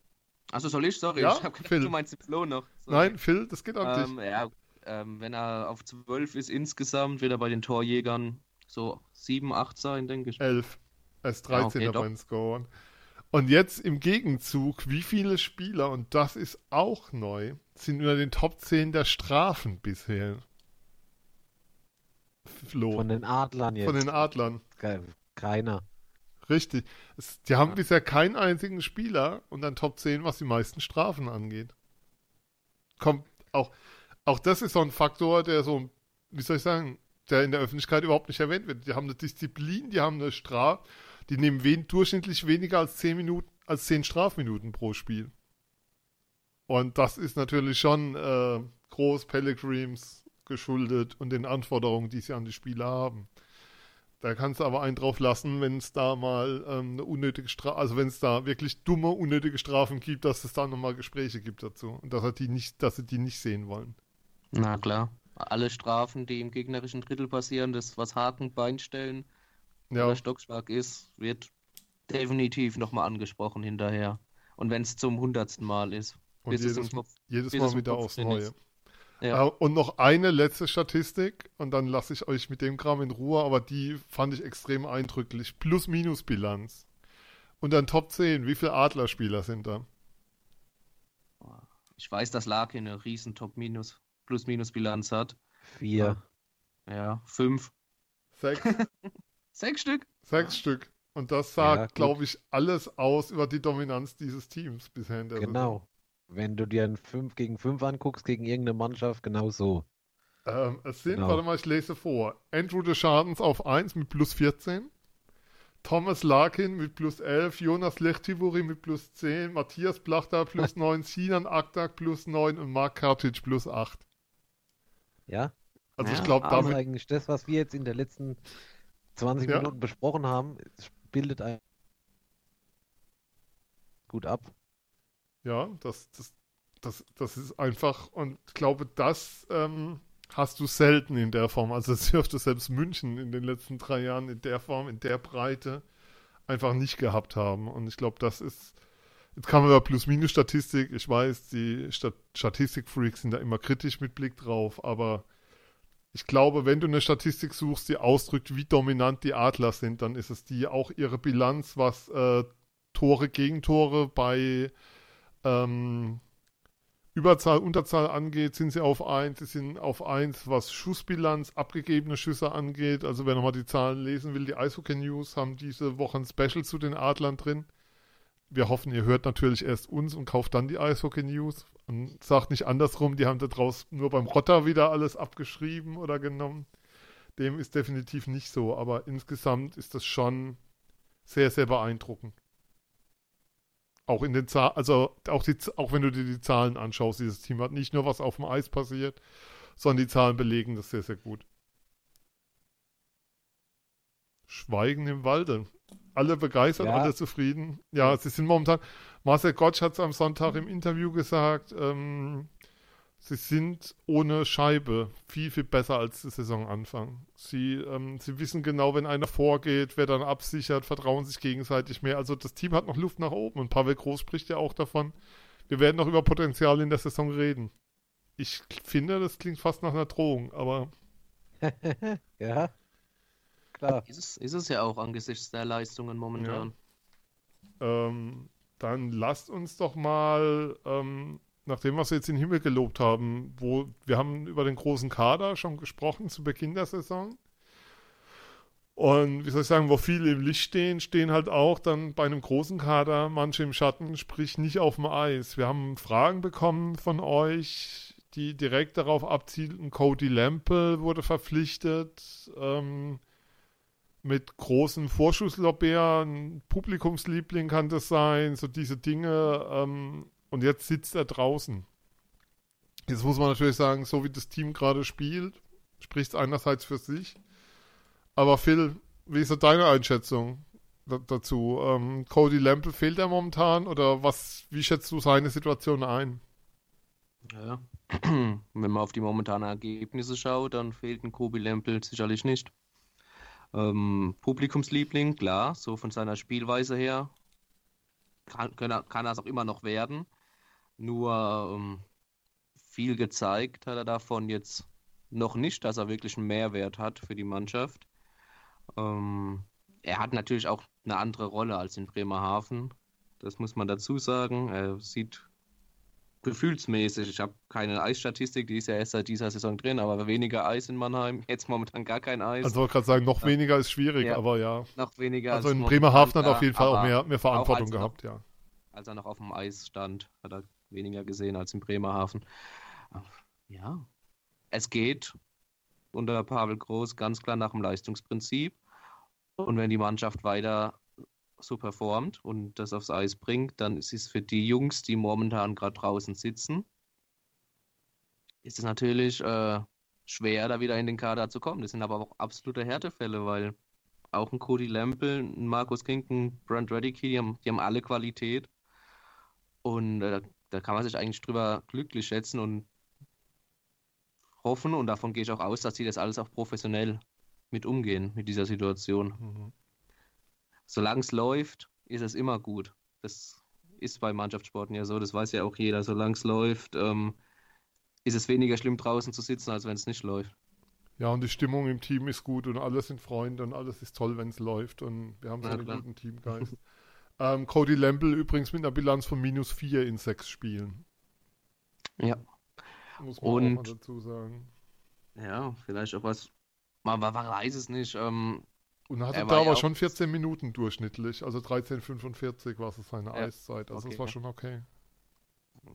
Achso, soll ich? Sorry, Ja, ich habe Phil. du meinst den Flo noch. Sorry. Nein, Phil, das geht an Ähm, dich. ja, ähm, wenn er auf 12 ist insgesamt, wird er bei den Torjägern so 7, 8 sein, denke ich. 11. Er ist Ja, 13 okay, bei den Scorern. Und jetzt im Gegenzug, wie viele Spieler, und das ist auch neu, sind unter den Top 10 der Strafen bisher? Flo. Von den Adlern jetzt. Von den Adlern. Ke- Keiner. Richtig. Es, die haben bisher keinen einzigen Spieler und dann Top 10, was die meisten Strafen angeht. Kommt auch, auch das ist so ein Faktor, der so, wie soll ich sagen, der in der Öffentlichkeit überhaupt nicht erwähnt wird. Die haben eine Disziplin, die haben eine Strafe, die nehmen wen, durchschnittlich weniger als 10 Minuten, als 10 Strafminuten pro Spiel. Und das ist natürlich schon äh, groß Pellegrims geschuldet und den Anforderungen, die sie an die Spieler haben. Da kannst du aber einen drauf lassen, wenn es da mal ähm, eine unnötige Strafe, also wenn es da wirklich dumme, unnötige Strafen gibt, dass es da nochmal Gespräche gibt dazu. Und dass, er die nicht, dass sie die nicht sehen wollen. Na klar. Alle Strafen, die im gegnerischen Drittel passieren, das was Haken, Bein stellen Ja, oder Stockschlag ist, wird definitiv nochmal angesprochen hinterher. Und wenn es zum hundertsten Mal ist. und bis es jedes, Kopf- jedes Mal wieder aufs Neue. Ja. Äh, und noch eine letzte Statistik und dann lasse ich euch mit dem Kram in Ruhe, aber die fand ich extrem eindrücklich. Plus-Minus-Bilanz. Und dann Top 10, wie viele Adlerspieler sind da? Ich weiß, dass Larkin eine riesen Top-Minus, Plus-Minus-Bilanz hat. Vier. Ja, fünf. Sechs, Sechs Stück? sechs Stück. Und das Ja, sagt, gut. glaube ich, alles aus über die Dominanz dieses Teams bisher in der Saison. Genau. Wenn du dir ein 5 gegen 5 anguckst gegen irgendeine Mannschaft, genau so. Ähm, es sind, Genau. warte mal, ich lese vor. Andrew Deschardens auf 1 mit plus 14. Thomas Larkin mit plus 11. Jonas Lechtivori mit plus 10. Matthias Plachter plus 9. Sinan Aktak plus 9 und Mark Kartic plus 8. Ja? Also ich Ja, glaube, aber Das ist damit, eigentlich das, was wir jetzt in den letzten 20 Ja. Minuten besprochen haben, bildet ein gut ab. ja, das, das, das, das ist einfach, und ich glaube, das ähm, hast du selten in der Form. Also das dürfte selbst München in den letzten drei Jahren in der Form, in der Breite einfach nicht gehabt haben. Und ich glaube, das ist, jetzt kann man über Plus-Minus-Statistik, ich weiß, die Stat Statistik-Freaks sind da immer kritisch mit Blick drauf, aber ich glaube, wenn du eine Statistik suchst, die ausdrückt, wie dominant die Adler sind, dann ist es die auch ihre Bilanz, was äh, Tore, Gegentore bei ähm, Überzahl, Unterzahl angeht, sind sie auf 1. Sie sind auf 1, was Schussbilanz, abgegebene Schüsse angeht. Also wer nochmal die Zahlen lesen will, die Eishockey News haben diese Woche ein Special zu den Adlern drin. Wir hoffen, ihr hört natürlich erst uns und kauft dann die Eishockey News und sagt nicht andersrum, die haben da draus nur beim Rotter wieder alles abgeschrieben oder genommen. Dem ist definitiv nicht so, aber insgesamt ist das schon sehr, sehr beeindruckend. Auch in den Zahlen, also auch, die, auch wenn du dir die Zahlen anschaust, dieses Team hat nicht nur was auf dem Eis passiert, sondern die Zahlen belegen das sehr, sehr gut. Schweigen im Walde. Alle begeistert, Ja. alle zufrieden. Ja, sie sind momentan. Marcel Gottsch hat es am Sonntag im Interview gesagt, ähm, sie sind ohne Scheibe viel, viel besser als der Saisonanfang. Sie, ähm, sie wissen genau, wenn einer vorgeht, wer dann absichert, vertrauen sich gegenseitig mehr. Also das Team hat noch Luft nach oben und Pavel Groß spricht ja auch davon. Wir werden noch über Potenzial in der Saison reden. Ich finde, das klingt fast nach einer Drohung, aber Ja, klar. Ist es, ist es ja auch angesichts der Leistungen momentan. ähm, dann lasst uns doch mal, ähm, nachdem wir jetzt in den Himmel gelobt haben, wo wir haben über den großen Kader schon gesprochen zu Beginn der Saison. Und wie soll ich sagen, wo viele im Licht stehen, stehen halt auch dann bei einem großen Kader manche im Schatten, sprich nicht auf dem Eis. Wir haben Fragen bekommen von euch, die direkt darauf abzielten. Cody Lample wurde verpflichtet. Ähm, mit großen Vorschusslorbeeren, Publikumsliebling kann das sein, so diese Dinge. Ähm, und jetzt sitzt er draußen. Jetzt muss man natürlich sagen, so wie das Team gerade spielt, spricht es einerseits für sich. Aber Phil, wie ist so deine Einschätzung dazu? Ähm, Cody Lample fehlt er momentan oder was? Wie schätzt du seine Situation ein? Ja. Wenn man auf die momentanen Ergebnisse schaut, dann fehlt ein Cody Lample sicherlich nicht. Ähm, Publikumsliebling, klar, so von seiner Spielweise her kann, kann er es auch immer noch werden. Nur ähm, viel gezeigt hat er davon jetzt noch nicht, dass er wirklich einen Mehrwert hat für die Mannschaft. Ähm, er hat natürlich auch eine andere Rolle als in Bremerhaven. Das muss man dazu sagen. Er sieht gefühlsmäßig, ich habe keine Eisstatistik, die ist ja erst seit dieser Saison drin, aber weniger Eis in Mannheim, jetzt momentan gar kein Eis. Also ich wollte gerade sagen, noch ja. weniger ist schwierig, ja, aber ja. Noch weniger. Also in Bremerhaven hat er auf jeden Fall auch mehr, mehr Verantwortung gehabt, noch, ja. Als er noch auf dem Eis stand, hat er weniger gesehen als in Bremerhaven. Ja, es geht unter Pavel Groß ganz klar nach dem Leistungsprinzip. Und wenn die Mannschaft weiter so performt und das aufs Eis bringt, dann ist es für die Jungs, die momentan gerade draußen sitzen, ist es natürlich äh, schwer, da wieder in den Kader zu kommen. Das sind aber auch absolute Härtefälle, weil auch ein Cody Lample, ein Markus Kinken, Brent Redicky, die haben, die haben alle Qualität. Und äh, da kann man sich eigentlich drüber glücklich schätzen und hoffen, und davon gehe ich auch aus, dass sie das alles auch professionell mit umgehen, mit dieser Situation. Mhm solange es läuft, ist es immer gut. Das ist bei Mannschaftssporten ja so, das weiß ja auch jeder. Solange es läuft, ähm, ist es weniger schlimm draußen zu sitzen, als wenn es nicht läuft. Ja, und die Stimmung im Team ist gut und alle sind Freunde und alles ist toll, wenn es läuft und wir haben so einen guten Teamgeist. ähm, Cody Lamble übrigens mit einer Bilanz von minus 4 in sechs Spielen. Ja. Muss man und, auch mal dazu sagen. Ja, vielleicht auch was, man, man weiß es nicht. Ähm, und hatte da aber schon 14 Minuten durchschnittlich, also 13,45 war es seine ja, Eiszeit, also okay. das war schon okay.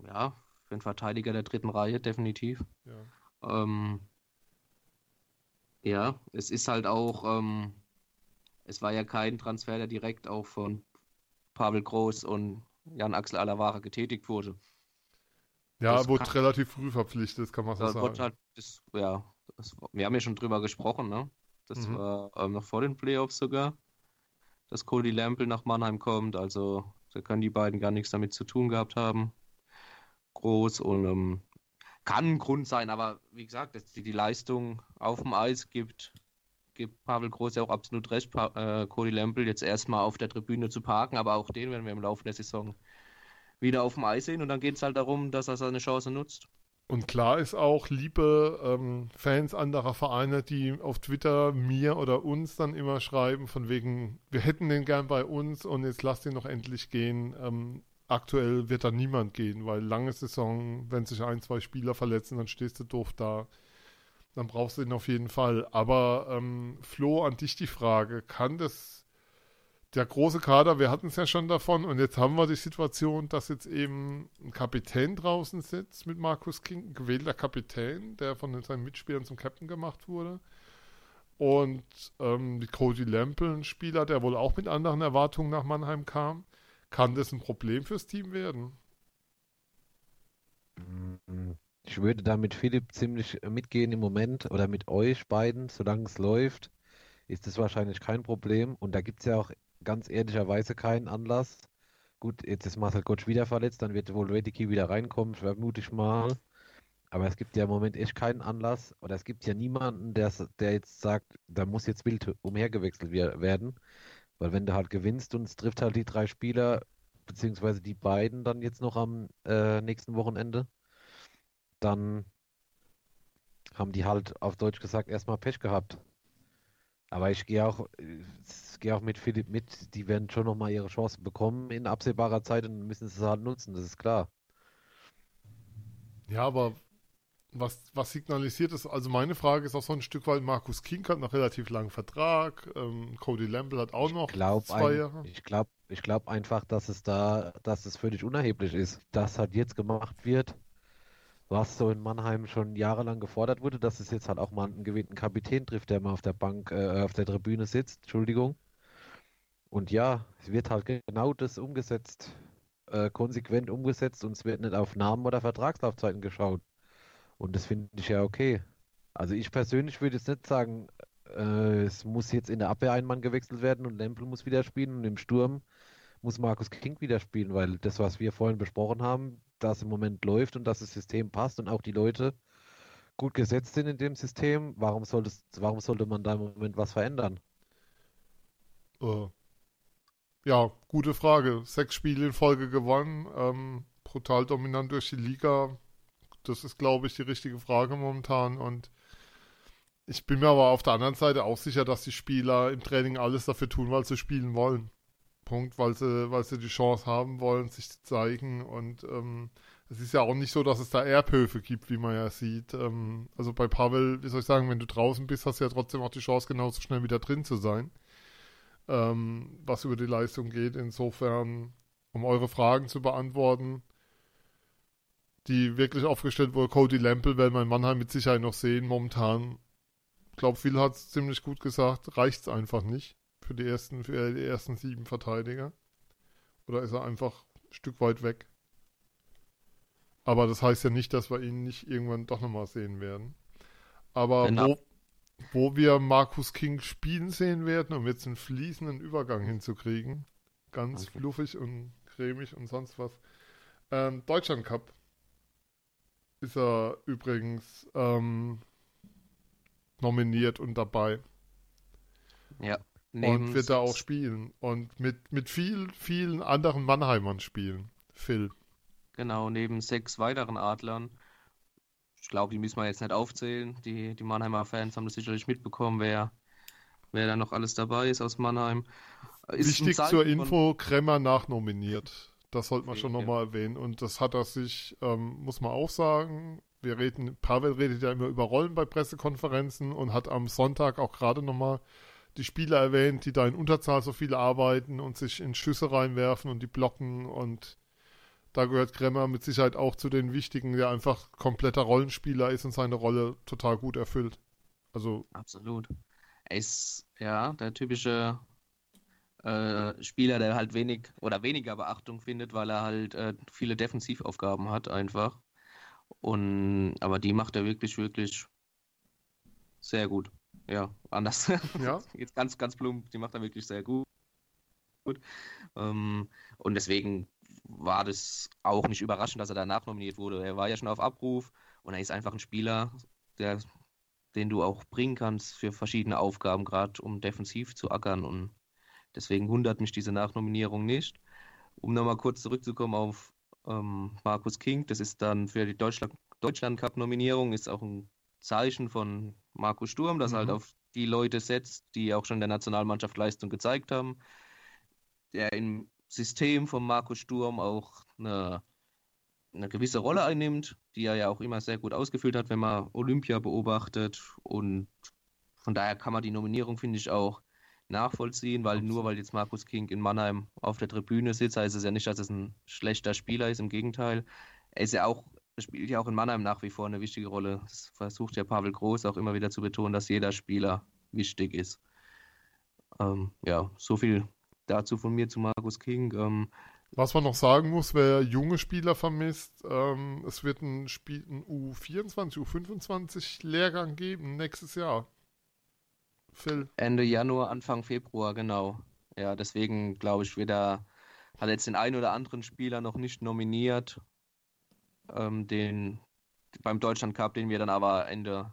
Ja, für einen Verteidiger der dritten Reihe definitiv. Ja, ähm, ja es ist halt auch, ähm, es war ja kein Transfer, der direkt auch von Pavel Groß und Jan-Axel Alavara getätigt wurde. Ja, das wurde relativ früh verpflichtet, kann man so sagen. Halt, das, ja, das, wir haben ja schon drüber gesprochen, ne? Das mhm. war ähm, noch vor den Playoffs sogar, dass Cody Lample nach Mannheim kommt. Also da können die beiden gar nichts damit zu tun gehabt haben. Groß und ähm, kann ein Grund sein, aber wie gesagt, dass die, die Leistung auf dem Eis gibt, gibt Pavel Groß ja auch absolut recht, pa äh, Cody Lample jetzt erstmal auf der Tribüne zu parken, aber auch den werden wir im Laufe der Saison wieder auf dem Eis sehen und dann geht es halt darum, dass er seine Chance nutzt. Und klar ist auch, liebe ähm, Fans anderer Vereine, die auf Twitter mir oder uns dann immer schreiben, von wegen, wir hätten den gern bei uns und jetzt lasst ihn noch endlich gehen. Ähm, aktuell wird da niemand gehen, weil lange Saison, wenn sich ein, zwei Spieler verletzen, dann stehst du doof da. Dann brauchst du ihn auf jeden Fall. Aber ähm, Flo, an dich die Frage, kann das der große Kader, wir hatten es ja schon davon und jetzt haben wir die Situation, dass jetzt eben ein Kapitän draußen sitzt mit Markus King, ein gewählter Kapitän, der von seinen Mitspielern zum Captain gemacht wurde. Und ähm, die Cody Lample, ein Spieler, der wohl auch mit anderen Erwartungen nach Mannheim kam. Kann das ein Problem fürs Team werden? Ich würde da mit Philipp ziemlich mitgehen im Moment oder mit euch beiden, solange es läuft, ist das wahrscheinlich kein Problem. Und da gibt es ja auch ganz ehrlicherweise keinen Anlass. Gut, jetzt ist Marcel Gottsch wieder verletzt, dann wird wohl Rediki wieder reinkommen, vermute ich mal. Aber es gibt ja im Moment echt keinen Anlass oder es gibt ja niemanden, der, der jetzt sagt, da muss jetzt wild umhergewechselt werden. Weil wenn du halt gewinnst und es trifft halt die drei Spieler, beziehungsweise die beiden dann jetzt noch am äh, nächsten Wochenende, dann haben die halt auf Deutsch gesagt erstmal Pech gehabt. Aber ich gehe auch, gehe auch mit Philipp mit, die werden schon nochmal ihre Chance bekommen in absehbarer Zeit und müssen es halt nutzen, das ist klar. Ja, aber was, was signalisiert es? Also meine Frage ist auch so ein Stück weit, Markus King hat noch relativ langen Vertrag, ähm, Cody Lamble hat auch noch zwei ein, Jahre. Ich glaube ich glaub einfach, dass es da, dass es völlig unerheblich ist, dass halt jetzt gemacht wird, was so in Mannheim schon jahrelang gefordert wurde, dass es jetzt halt auch mal einen gewählten Kapitän trifft, der mal auf der Bank, äh, auf der Tribüne sitzt. Entschuldigung. Und ja, es wird halt genau das umgesetzt, äh, konsequent umgesetzt und es wird nicht auf Namen oder Vertragslaufzeiten geschaut. Und das finde ich ja okay. Also ich persönlich würde jetzt nicht sagen, äh, es muss jetzt in der Abwehr ein Mann gewechselt werden und Lempel muss wieder spielen und im Sturm muss Markus King wieder spielen, weil das, was wir vorhin besprochen haben, dass im Moment läuft und dass das System passt und auch die Leute gut gesetzt sind in dem System, warum, solltest, warum sollte man da im Moment was verändern? Äh, ja, gute Frage. Sechs Spiele in Folge gewonnen, ähm, brutal dominant durch die Liga. Das ist, glaube ich, die richtige Frage momentan. Und ich bin mir aber auf der anderen Seite auch sicher, dass die Spieler im Training alles dafür tun, weil sie spielen wollen. Punkt, weil sie, weil sie die Chance haben wollen, sich zu zeigen. Und ähm, es ist ja auch nicht so, dass es da Erbhöfe gibt, wie man ja sieht. Ähm, also bei Pavel, wie soll ich sagen, wenn du draußen bist, hast du ja trotzdem auch die Chance, genauso schnell wieder drin zu sein. Ähm, was über die Leistung geht. Insofern, um eure Fragen zu beantworten, die wirklich aufgestellt wurde, Cody Lample werden wir Mannheim mit Sicherheit noch sehen. Momentan, ich glaube, Phil hat es ziemlich gut gesagt, reicht es einfach nicht für die ersten, für die ersten sieben Verteidiger? Oder ist er einfach ein Stück weit weg? Aber das heißt ja nicht, dass wir ihn nicht irgendwann doch nochmal sehen werden. Aber wo, wo wir Markus King spielen sehen werden, um jetzt einen fließenden Übergang hinzukriegen, ganz okay. fluffig und cremig und sonst was. Ähm, Deutschland Cup ist er übrigens ähm, nominiert und dabei. Ja. Und wird da auch spielen. Und mit, mit viel, vielen anderen Mannheimern spielen. Phil. Genau, neben sechs weiteren Adlern. Ich glaube, die müssen wir jetzt nicht aufzählen. Die, die Mannheimer Fans haben das sicherlich mitbekommen, wer, wer da noch alles dabei ist aus Mannheim. Ist Wichtig zur Info, Kremmer nachnominiert. Das sollte man okay, schon nochmal ja. erwähnen. Und das hat er sich, ähm, muss man auch sagen, wir reden, Pavel redet ja immer über Rollen bei Pressekonferenzen und hat am Sonntag auch gerade nochmal die Spieler erwähnt, die da in Unterzahl so viel arbeiten und sich in Schüsse reinwerfen und die blocken und da gehört Kremmer mit Sicherheit auch zu den wichtigen, der einfach kompletter Rollenspieler ist und seine Rolle total gut erfüllt. Also absolut. Er ist ja der typische äh, Spieler, der halt wenig oder weniger Beachtung findet, weil er halt äh, viele Defensivaufgaben hat einfach. Und aber die macht er wirklich wirklich sehr gut ja, anders. Ja. Jetzt ganz, ganz plump, die macht er wirklich sehr gut. gut. Ähm, und deswegen war das auch nicht überraschend, dass er danach nominiert wurde. Er war ja schon auf Abruf und er ist einfach ein Spieler, der, den du auch bringen kannst für verschiedene Aufgaben, gerade um defensiv zu ackern. Und deswegen wundert mich diese Nachnominierung nicht. Um nochmal kurz zurückzukommen auf ähm, Markus King, das ist dann für die Deutschland, Deutschland Cup-Nominierung, ist auch ein Zeichen von Markus Sturm, das halt mhm. halt auf die Leute setzt, die auch schon der Nationalmannschaft Leistung gezeigt haben. Der im System von Markus Sturm auch eine, eine gewisse Rolle einnimmt, die er ja auch immer sehr gut ausgefüllt hat, wenn man Olympia beobachtet. Und von daher kann man die Nominierung, finde ich, auch nachvollziehen, weil nur weil jetzt Markus King in Mannheim auf der Tribüne sitzt, heißt es ja nicht, dass es ein schlechter Spieler ist. Im Gegenteil, er ist ja auch spielt ja auch in Mannheim nach wie vor eine wichtige Rolle. Das versucht ja Pavel Groß auch immer wieder zu betonen, dass jeder Spieler wichtig ist. Ähm, ja, so viel dazu von mir zu Markus King. Ähm, was man noch sagen muss, wer junge Spieler vermisst, ähm, es wird ein, Spiel, ein U24, U25 Lehrgang geben nächstes Jahr. Phil. Ende Januar, Anfang Februar, genau. Ja, deswegen glaube ich, wird er, hat jetzt den einen oder anderen Spieler noch nicht nominiert ähm, den beim Deutschland Cup, den wir dann aber Ende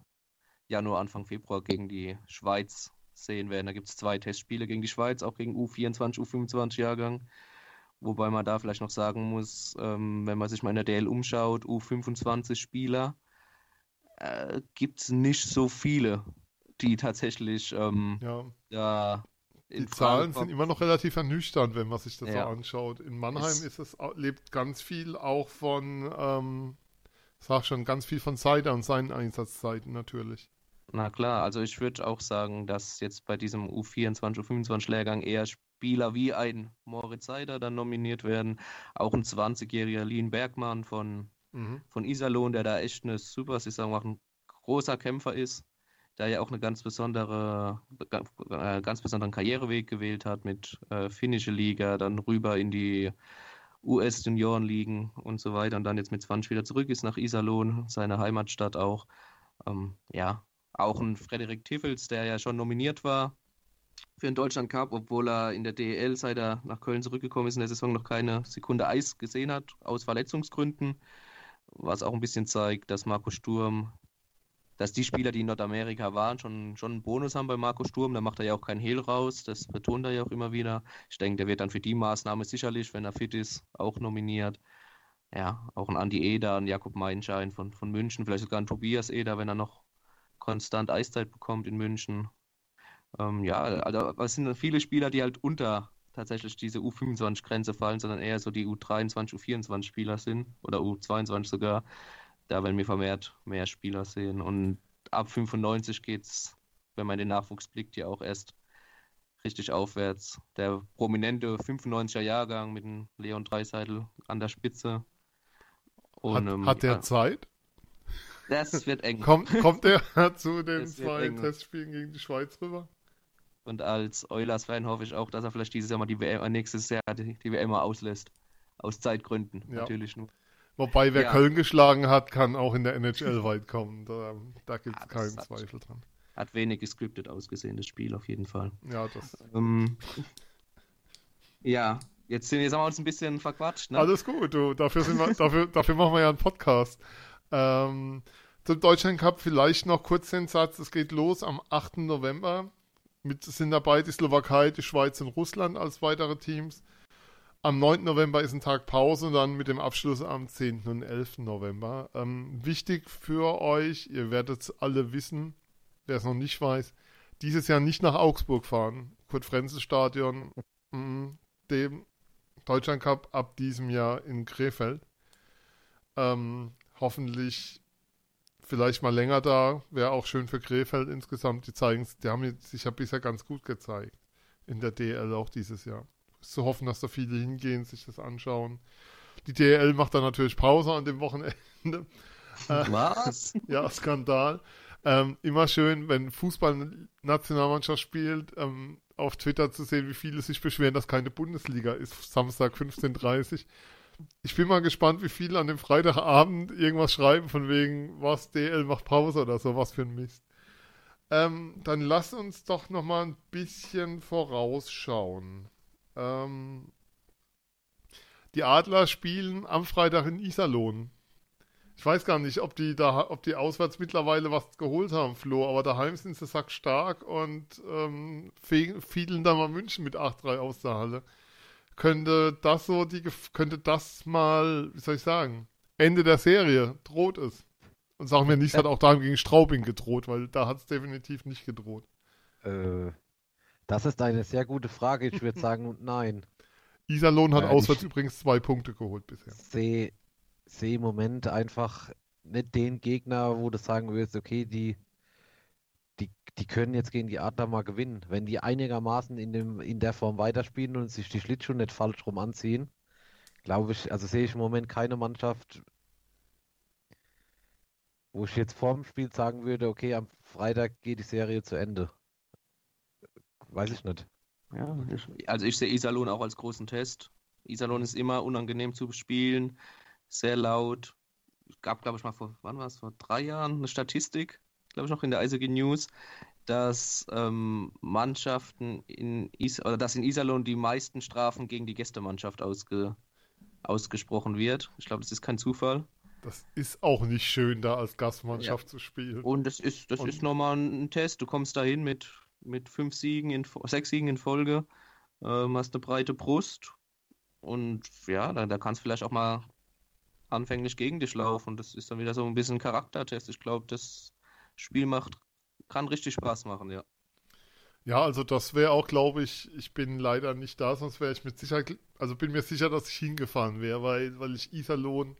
Januar, Anfang Februar gegen die Schweiz sehen werden. Da gibt es zwei Testspiele gegen die Schweiz, auch gegen U24, U25 Jahrgang. Wobei man da vielleicht noch sagen muss, ähm, wenn man sich mal in der DL umschaut, U25 Spieler, äh, gibt es nicht so viele, die tatsächlich ähm, ja. da die Zahlen sind immer noch relativ ernüchternd, wenn man sich das ja. so anschaut. In Mannheim es ist es, lebt ganz viel auch von, ähm, sag schon, ganz viel von Seider und seinen Einsatzzeiten natürlich. Na klar, also ich würde auch sagen, dass jetzt bei diesem U24, U25 Lehrgang eher Spieler wie ein Moritz Seider dann nominiert werden. Auch ein 20-jähriger Lien Bergmann von mhm. von Iserlohn, der da echt eine super Saison macht, ein großer Kämpfer ist, der ja auch eine ganz besondere, äh, ganz besonderen Karriereweg gewählt hat mit äh, finnische Liga, dann rüber in die US-Juniorenligen und so weiter und dann jetzt mit 20 wieder zurück ist nach Iserlohn, seine Heimatstadt auch. Ähm, ja, auch ein Frederik Tiffels, der ja schon nominiert war für den Deutschland Cup, obwohl er in der DEL, seit er nach Köln zurückgekommen ist, in der Saison noch keine Sekunde Eis gesehen hat, aus Verletzungsgründen. Was auch ein bisschen zeigt, dass Marco Sturm, dass die Spieler, die in Nordamerika waren, schon, schon einen Bonus haben bei Marco Sturm. Da macht er ja auch keinen Hehl raus. Das betont er ja auch immer wieder. Ich denke, der wird dann für die Maßnahme sicherlich, wenn er fit ist, auch nominiert. Ja, auch ein Andi Eder, ein Jakob Meinschein von, von München, vielleicht sogar ein Tobias Eder, wenn er noch konstant Eiszeit bekommt in München. Ähm, ja, also es sind viele Spieler, die halt unter tatsächlich diese U25-Grenze fallen, sondern eher so die U23, U24-Spieler sind oder U22 sogar. Da werden wir vermehrt mehr Spieler sehen. Und ab 95 geht es, wenn man den Nachwuchs blickt, ja auch erst richtig aufwärts. Der prominente 95er Jahrgang mit dem Leon Dreiseitel an der Spitze. Und, hat, ähm, hat der ja, Zeit? Das wird eng. Kommt, kommt er zu den zwei Testspielen gegen die Schweiz rüber? Und als Oilers-Fan hoffe ich auch, dass er vielleicht dieses Jahr mal die WM, äh, nächstes Jahr die, die WM mal auslässt. Aus Zeitgründen ja. natürlich nur. Wobei, wer ja. Köln geschlagen hat, kann auch in der NHL weit kommen. Da, da gibt es ja, keinen hat, Zweifel dran. Hat wenig gescriptet ausgesehen, das Spiel auf jeden Fall. Ja, das. Ähm, ja, jetzt, sind, jetzt haben wir uns ein bisschen verquatscht. Ne? Alles gut, du. Dafür, sind wir, dafür, dafür machen wir ja einen Podcast. Ähm, zum Deutschland Cup vielleicht noch kurz den Satz: Es geht los am 8. November mit sind dabei die Slowakei, die Schweiz und Russland als weitere Teams. Am 9. November ist ein Tag Pause dann mit dem Abschluss am 10. und 11. November. Ähm, wichtig für euch, ihr werdet es alle wissen, wer es noch nicht weiß, dieses Jahr nicht nach Augsburg fahren. Kurt-Frenzel-Stadion, mm, dem Deutschland Cup ab diesem Jahr in Krefeld. Ähm, hoffentlich vielleicht mal länger da. Wäre auch schön für Krefeld insgesamt. Die zeigen die haben sich ja bisher ganz gut gezeigt. In der DL auch dieses Jahr. Zu hoffen, dass da viele hingehen, sich das anschauen. Die DL macht dann natürlich Pause an dem Wochenende. Äh, Was? ja, Skandal. Ähm, immer schön, wenn Fußball-Nationalmannschaft spielt, ähm, auf Twitter zu sehen, wie viele sich beschweren, dass keine Bundesliga ist. Samstag 15.30 Uhr ich bin mal gespannt, wie viele an dem Freitagabend irgendwas schreiben, von wegen, was DL macht Pause oder so, was für ein Mist. Ähm, dann lass uns doch noch mal ein bisschen vorausschauen. Ähm, die Adler spielen am Freitag in Iserlohn. Ich weiß gar nicht, ob die da, ob die auswärts mittlerweile was geholt haben, Flo, aber daheim sind sie sackstark und ähm, fielen da mal München mit 8-3 aus der Halle könnte das so die könnte das mal, wie soll ich sagen, Ende der Serie droht es. Und sagen wir nicht, es hat auch da gegen Straubing gedroht, weil da hat es definitiv nicht gedroht. Äh, das ist eine sehr gute Frage. Ich würde sagen, nein. Iserlohn hat ja, auswärts übrigens zwei Punkte geholt bisher. Sehe seh im Moment einfach nicht den Gegner, wo du sagen würdest, okay, die die, die können jetzt gegen die Adler mal gewinnen. Wenn die einigermaßen in, dem, in der Form weiterspielen und sich die Schlittschuhe nicht falsch rum anziehen, glaube ich, also sehe ich im Moment keine Mannschaft, wo ich jetzt vorm Spiel sagen würde, okay, am Freitag geht die Serie zu Ende. Weiß ich nicht. Ja, also ich sehe Iserlohn auch als großen Test. Iserlohn ist immer unangenehm zu spielen, sehr laut. Es gab, glaube ich, mal vor, wann war es, vor drei Jahren eine Statistik, glaube ich, noch in der Eishockey News, dass ähm, Mannschaften in Is oder dass in Iserlohn die meisten Strafen gegen die Gästemannschaft ausge ausgesprochen wird. Ich glaube, das ist kein Zufall. Das ist auch nicht schön, da als Gastmannschaft ja. zu spielen. Und das ist, das Und ist nochmal ein Test. Du kommst dahin mit, mit fünf Siegen, in, sechs Siegen in Folge, ähm, hast eine breite Brust. Und ja, da, da kannst du vielleicht auch mal anfänglich gegen dich laufen. Das ist dann wieder so ein bisschen Charaktertest. Ich glaube, das Spiel macht, kann richtig Spaß machen, ja. Ja, also das wäre auch, glaube ich, ich bin leider nicht da, sonst wäre ich mit Sicherheit, also bin mir sicher, dass ich hingefahren wäre, weil, weil ich Iserlohn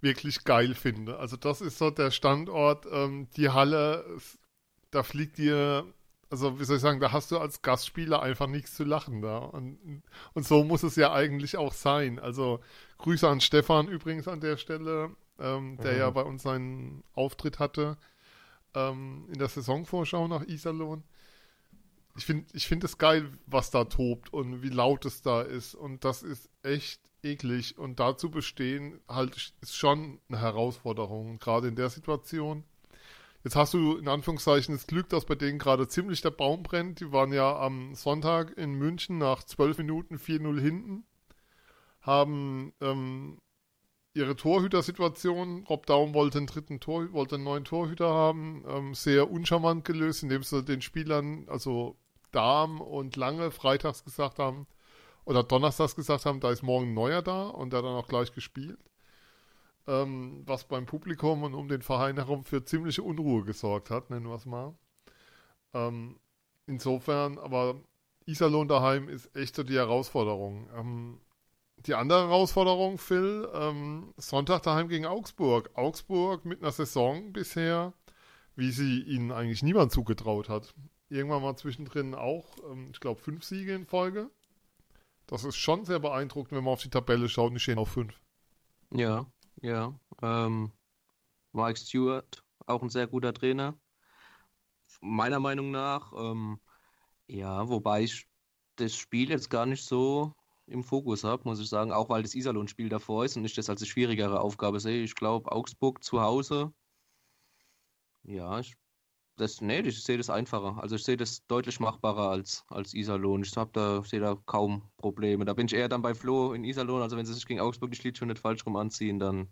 wirklich geil finde. Also das ist so der Standort, ähm, die Halle, da fliegt dir also wie soll ich sagen, da hast du als Gastspieler einfach nichts zu lachen da. Und, und so muss es ja eigentlich auch sein. Also Grüße an Stefan übrigens an der Stelle, ähm, der Mhm. ja bei uns seinen Auftritt hatte ähm, in der Saisonvorschau nach Iserlohn. Ich finde ich find es geil, was da tobt und wie laut es da ist. Und das ist echt eklig. Und dazu bestehen halt ist schon eine Herausforderung, gerade in der Situation. Jetzt hast du in Anführungszeichen das Glück, dass bei denen gerade ziemlich der Baum brennt. Die waren ja am Sonntag in München nach 12 Minuten 4-0 hinten, haben ähm, ihre Torhütersituation, Rob Daum wollte einen dritten Tor, wollte einen neuen Torhüter haben, ähm, sehr uncharmant gelöst, indem sie den Spielern, also Dahm und Lange, freitags gesagt haben, oder donnerstags gesagt haben, da ist morgen ein neuer da und der hat dann auch gleich gespielt ähm, was beim Publikum und um den Verein herum für ziemliche Unruhe gesorgt hat, nennen wir es mal. Ähm, insofern, aber Iserlohn daheim ist echt so die Herausforderung. Ähm, die andere Herausforderung, Phil, ähm, Sonntag daheim gegen Augsburg. Augsburg mit einer Saison bisher, wie sie ihnen eigentlich niemand zugetraut hat. Irgendwann mal zwischendrin auch, ähm, ich glaube, fünf Siege in Folge. Das ist schon sehr beeindruckend, wenn man auf die Tabelle schaut, die stehen auf fünf. Ja, ja. Ähm, Mike Stewart, auch ein sehr guter Trainer. Meiner Meinung nach. Ähm, ja, wobei ich das Spiel jetzt gar nicht so im Fokus habe, muss ich sagen, auch weil das Iserlohn-Spiel davor ist und ich das als eine schwierigere Aufgabe sehe. Ich glaube, Augsburg zu Hause, ja, ich, das, nee, ich sehe das einfacher. Also ich sehe das deutlich machbarer als, als Iserlohn. Ich habe da, sehe da kaum Probleme. Da bin ich eher dann bei Flo in Iserlohn. Also wenn sie sich gegen Augsburg die Schlittschuhe nicht falsch rum anziehen, dann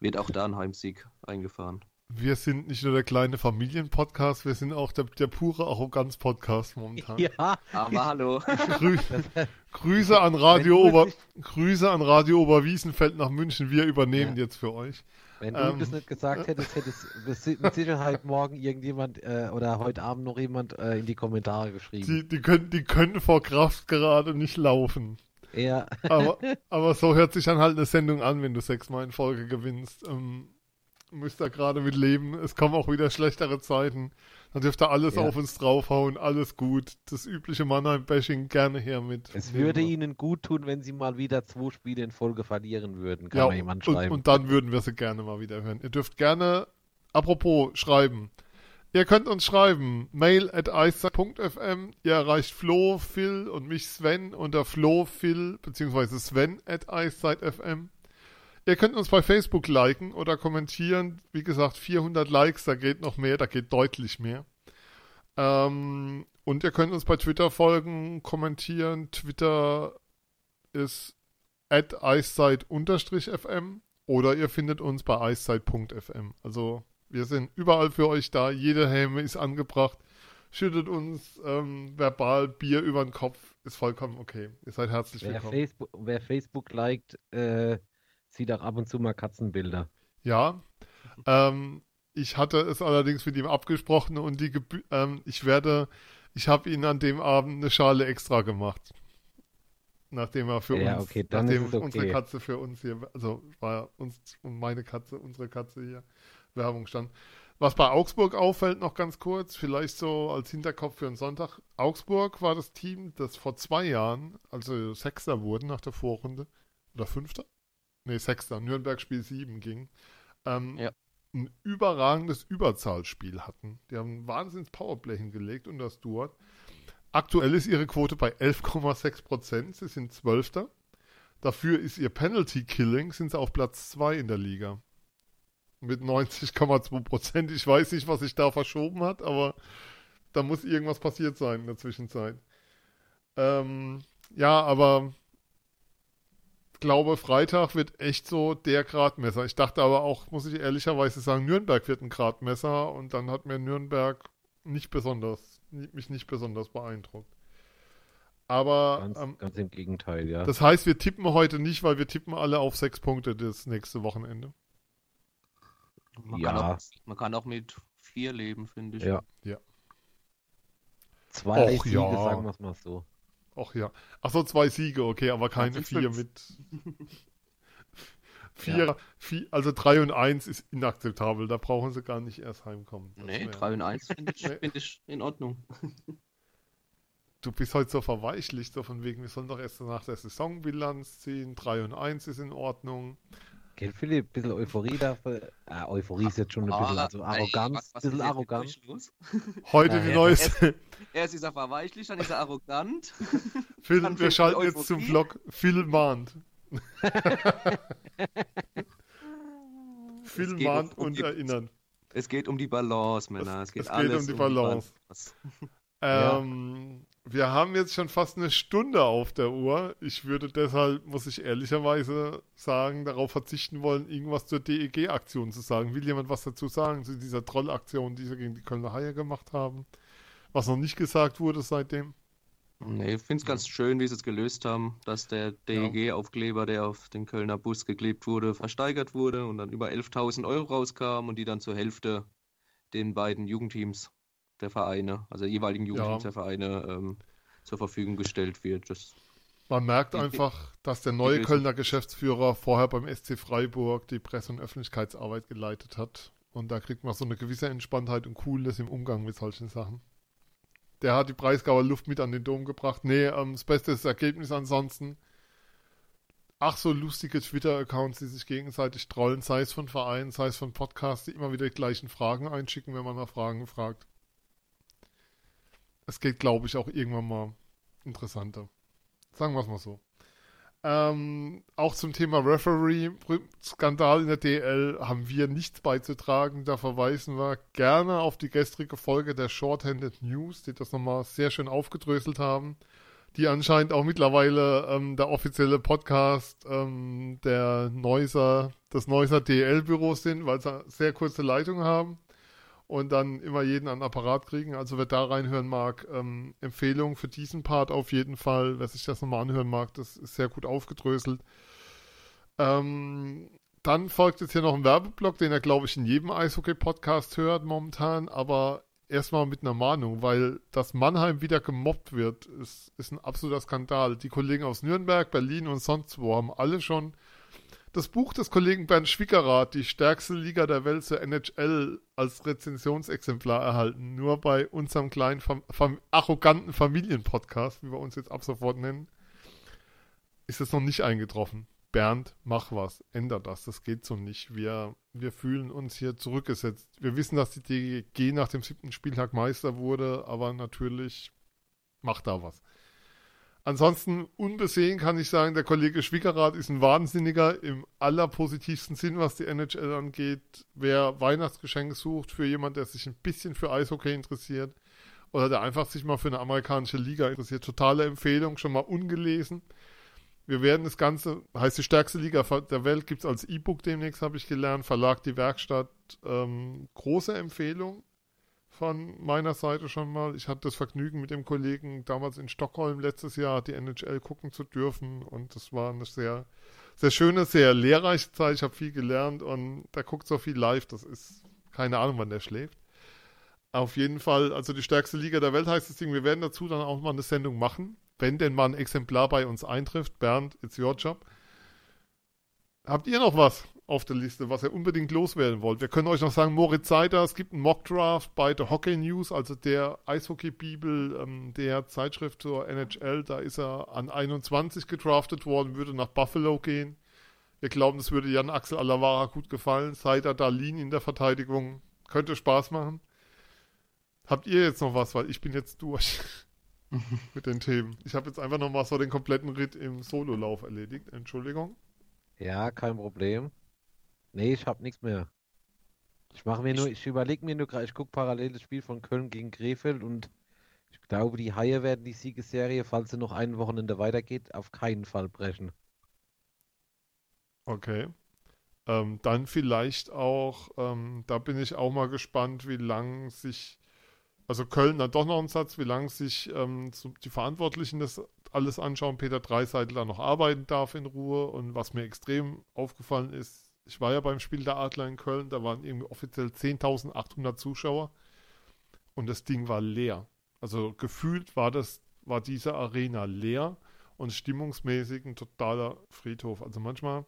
wird auch da ein Heimsieg eingefahren. Wir sind nicht nur der kleine Familienpodcast, wir sind auch der, der pure Arroganz-Podcast momentan. Ja, Aber hallo. Grü Grüße an Radio Ober Grüße an Radio Oberwiesenfeld nach München. Wir übernehmen Ja. jetzt für euch. Wenn du Ähm, das nicht gesagt hättest, hättest es mit Sicherheit morgen irgendjemand äh, oder heute Abend noch jemand äh, in die Kommentare geschrieben. Die, die, können, die können vor Kraft gerade nicht laufen. Ja, Aber, aber so hört sich dann halt eine Sendung an, wenn du sechsmal in Folge gewinnst. Ähm, müsst da gerade mit leben. Es kommen auch wieder schlechtere Zeiten. Dann dürft ihr alles Ja. auf uns draufhauen. Alles gut. Das übliche Mannheim-Bashing gerne her mit. es würde ihnen gut tun, wenn sie mal wieder zwei Spiele in Folge verlieren würden, kann Ja, mal jemand und, schreiben. und dann würden wir sie gerne mal wieder hören. Ihr dürft gerne, apropos, schreiben. Ihr könnt uns schreiben, mail at eissack.fm. Ihr erreicht Flo, Phil und mich Sven unter Flo, Phil beziehungsweise Sven at eiszeit.fm. Ihr könnt uns bei Facebook liken oder kommentieren. Wie gesagt, 400 Likes, da geht noch mehr, da geht deutlich mehr. Ähm, und ihr könnt uns bei Twitter folgen, kommentieren. Twitter ist at eiszeit-fm oder ihr findet uns bei eiszeit.fm. Also wir sind überall für euch da. Jede Häme ist angebracht. Schüttet uns ähm, verbal Bier über den Kopf. Ist vollkommen okay. Ihr seid herzlich Wer willkommen. Facebook, wer Facebook liked, äh, sieht auch ab und zu mal Katzenbilder. Ja. Ähm, ich hatte es allerdings mit ihm abgesprochen und die Gebü ähm, ich werde, ich habe ihn an dem Abend eine Schale extra gemacht. Nachdem er für Ja, uns, okay, nachdem es unsere okay. Katze für uns hier, also war uns und meine Katze, unsere Katze hier, Werbung stand. Was bei Augsburg auffällt, noch ganz kurz, vielleicht so als Hinterkopf für einen Sonntag. Augsburg war das Team, das vor zwei Jahren, also Sechster wurden nach der Vorrunde, oder Fünfter? Nee, Sechster, Nürnberg Spiel 7 ging, ähm, Ja. ein überragendes Überzahlspiel hatten. Die haben ein wahnsinns Powerplay hingelegt und das Duat. Aktuell ist ihre Quote bei 11,6 Prozent. Sie sind Zwölfter. Dafür ist ihr Penalty Killing, sind sie auf Platz 2 in der Liga. Mit 90,2 Prozent. Ich weiß nicht, was sich da verschoben hat, aber da muss irgendwas passiert sein in der Zwischenzeit. Ähm, ja, aber glaube, Freitag wird echt so der Gradmesser. Ich dachte aber auch, muss ich ehrlicherweise sagen, Nürnberg wird ein Gradmesser und dann hat mir Nürnberg nicht besonders, mich nicht besonders beeindruckt. Aber Ganz, ähm, ganz im Gegenteil, ja. das heißt, wir tippen heute nicht, weil wir tippen alle auf sechs Punkte das nächste Wochenende. Man, Ja. kann auch, man kann auch mit vier leben, finde ich. Ja. Ja. Zwei Och, Siege, ja. sagen wir es mal so. Ach ja. Ach so, zwei Siege, okay, aber keine sind vier mit. vier, vi- also 3 und 1 ist inakzeptabel. Da brauchen sie gar nicht erst heimkommen. Das Nee, wär- 3 und 1 finde ich, find ich in Ordnung. Du bist heute so verweichlicht, so von wegen, wir sollen doch erst nach der Saisonbilanz ziehen. 3 und 1 ist in Ordnung. Gell, Philipp, ein bisschen Euphorie dafür. Ah, Euphorie ist jetzt schon ein bisschen, Ah, also ey, Arroganz, was- was bisschen los? Heute Ja, die ja. neueste. Erst ist er verweichlicht, dann ist er arrogant. Phil, Dann wir schalten die jetzt zum Euphorie. Vlog. Phil mahnt. Phil mahnt um- um und die- erinnern. Es geht um die Balance, Männer. Es geht, es geht alles um die Balance. Balance. Ja. Ähm, Wir haben jetzt schon fast eine Stunde auf der Uhr. Ich würde deshalb, muss ich ehrlicherweise sagen, darauf verzichten wollen, irgendwas zur DEG-Aktion zu sagen. Will jemand was dazu sagen zu dieser Trollaktion, die sie gegen die Kölner Haie gemacht haben? Was noch nicht gesagt wurde seitdem? Nee, ich finde es ganz schön, wie sie es gelöst haben, dass der DEG-Aufkleber, der auf den Kölner Bus geklebt wurde, versteigert wurde und dann über 11.000 Euro rauskam und die dann zur Hälfte den beiden Jugendteams der Vereine, also jeweiligen Jugendteams Ja. der Vereine, ähm, zur Verfügung gestellt wird. Das, Man merkt einfach, dass der neue Kölner Geschäftsführer vorher beim SC Freiburg die Presse- und Öffentlichkeitsarbeit geleitet hat. Und da kriegt man so eine gewisse Entspanntheit und Coolness im Umgang mit solchen Sachen. Der hat die Breisgauer Luft mit an den Dom gebracht. Nee, ähm, das beste ist das Ergebnis ansonsten. Ach, so lustige Twitter-Accounts, die sich gegenseitig trollen, sei es von Vereinen, sei es von Podcasts, die immer wieder die gleichen Fragen einschicken, wenn man nach Fragen fragt. Es geht, glaube ich, auch irgendwann mal interessanter. Sagen wir es mal so. Ähm, auch zum Thema Referee-Skandal in der DL haben wir nichts beizutragen. Da verweisen wir gerne auf die gestrige Folge der Shorthanded News, die das nochmal sehr schön aufgedröselt haben. Die anscheinend auch mittlerweile ähm, der offizielle Podcast ähm, der Neuser, des Neuser DL-Büros sind, weil sie sehr kurze Leitungen haben und dann immer jeden an den Apparat kriegen. Also wer da reinhören mag, ähm, Empfehlung für diesen Part auf jeden Fall. Wer sich das nochmal anhören mag, das ist sehr gut aufgedröselt. Ähm, dann folgt jetzt hier noch ein Werbeblock, den er, glaube ich, in jedem Eishockey-Podcast hört momentan, aber erstmal mit einer Mahnung, weil dass Mannheim wieder gemobbt wird, ist, ist ein absoluter Skandal. Die Kollegen aus Nürnberg, Berlin und sonst wo haben alle schon das Buch des Kollegen Bernd Schwickerath, die stärkste Liga der Welt zur NHL, als Rezensionsexemplar erhalten. Nur bei unserem kleinen, fam fam arroganten Familienpodcast, wie wir uns jetzt ab sofort nennen, ist es noch nicht eingetroffen. Bernd, mach was, ändert das, das geht so nicht. Wir, wir fühlen uns hier zurückgesetzt. Wir wissen, dass die DG nach dem siebten Spieltag Meister wurde, aber natürlich macht da was. Ansonsten unbesehen kann ich sagen, der Kollege Schwickerath ist ein Wahnsinniger im allerpositivsten Sinn, was die NHL angeht. Wer Weihnachtsgeschenke sucht für jemand, der sich ein bisschen für Eishockey interessiert oder der einfach sich mal für eine amerikanische Liga interessiert, totale Empfehlung, schon mal ungelesen. Wir werden das Ganze, heißt die stärkste Liga der Welt, gibt es als E-Book demnächst, habe ich gelernt. Verlag Die Werkstatt, ähm, große Empfehlung von meiner Seite schon mal. Ich hatte das Vergnügen, mit dem Kollegen damals in Stockholm letztes Jahr die NHL gucken zu dürfen und das war eine sehr, sehr schöne, sehr lehrreiche Zeit. Ich habe viel gelernt und der guckt so viel live, das ist keine Ahnung, wann der schläft. Auf jeden Fall, also die stärkste Liga der Welt heißt das Ding. Wir werden dazu dann auch mal eine Sendung machen, wenn denn mal ein Exemplar bei uns eintrifft. Bernd, it's your job. Habt ihr noch was auf der Liste, was ihr unbedingt loswerden wollt? Wir können euch noch sagen, Moritz Seider, es gibt einen Mockdraft bei The Hockey News, also der Eishockey-Bibel ähm, der Zeitschrift zur NHL. Da ist er an 21 gedraftet worden, würde nach Buffalo gehen. Wir glauben, das würde Jan Axel Alavara gut gefallen. Seider, Darlin in der Verteidigung. Könnte Spaß machen. Habt ihr jetzt noch was? Weil ich bin jetzt durch mit den Themen. Ich habe jetzt einfach nochmal so den kompletten Ritt im Sololauf erledigt. Entschuldigung. Ja, kein Problem. Nee, ich hab nichts mehr. Ich mache mir nur, ich überlege mir nur gerade, ich gucke parallel das Spiel von Köln gegen Krefeld und ich glaube, die Haie werden die Siegesserie, falls sie noch ein Wochenende weitergeht, auf keinen Fall brechen. Okay. Ähm, dann vielleicht auch, ähm, da bin ich auch mal gespannt, wie lang sich, also Köln dann doch noch ein Satz, wie lang sich ähm, die Verantwortlichen das alles anschauen, Peter Dreiseitel da noch arbeiten darf in Ruhe und was mir extrem aufgefallen ist, ich war ja beim Spiel der Adler in Köln, da waren irgendwie offiziell 10.800 Zuschauer und das Ding war leer. Also gefühlt war das, war diese Arena leer und stimmungsmäßig ein totaler Friedhof. Also manchmal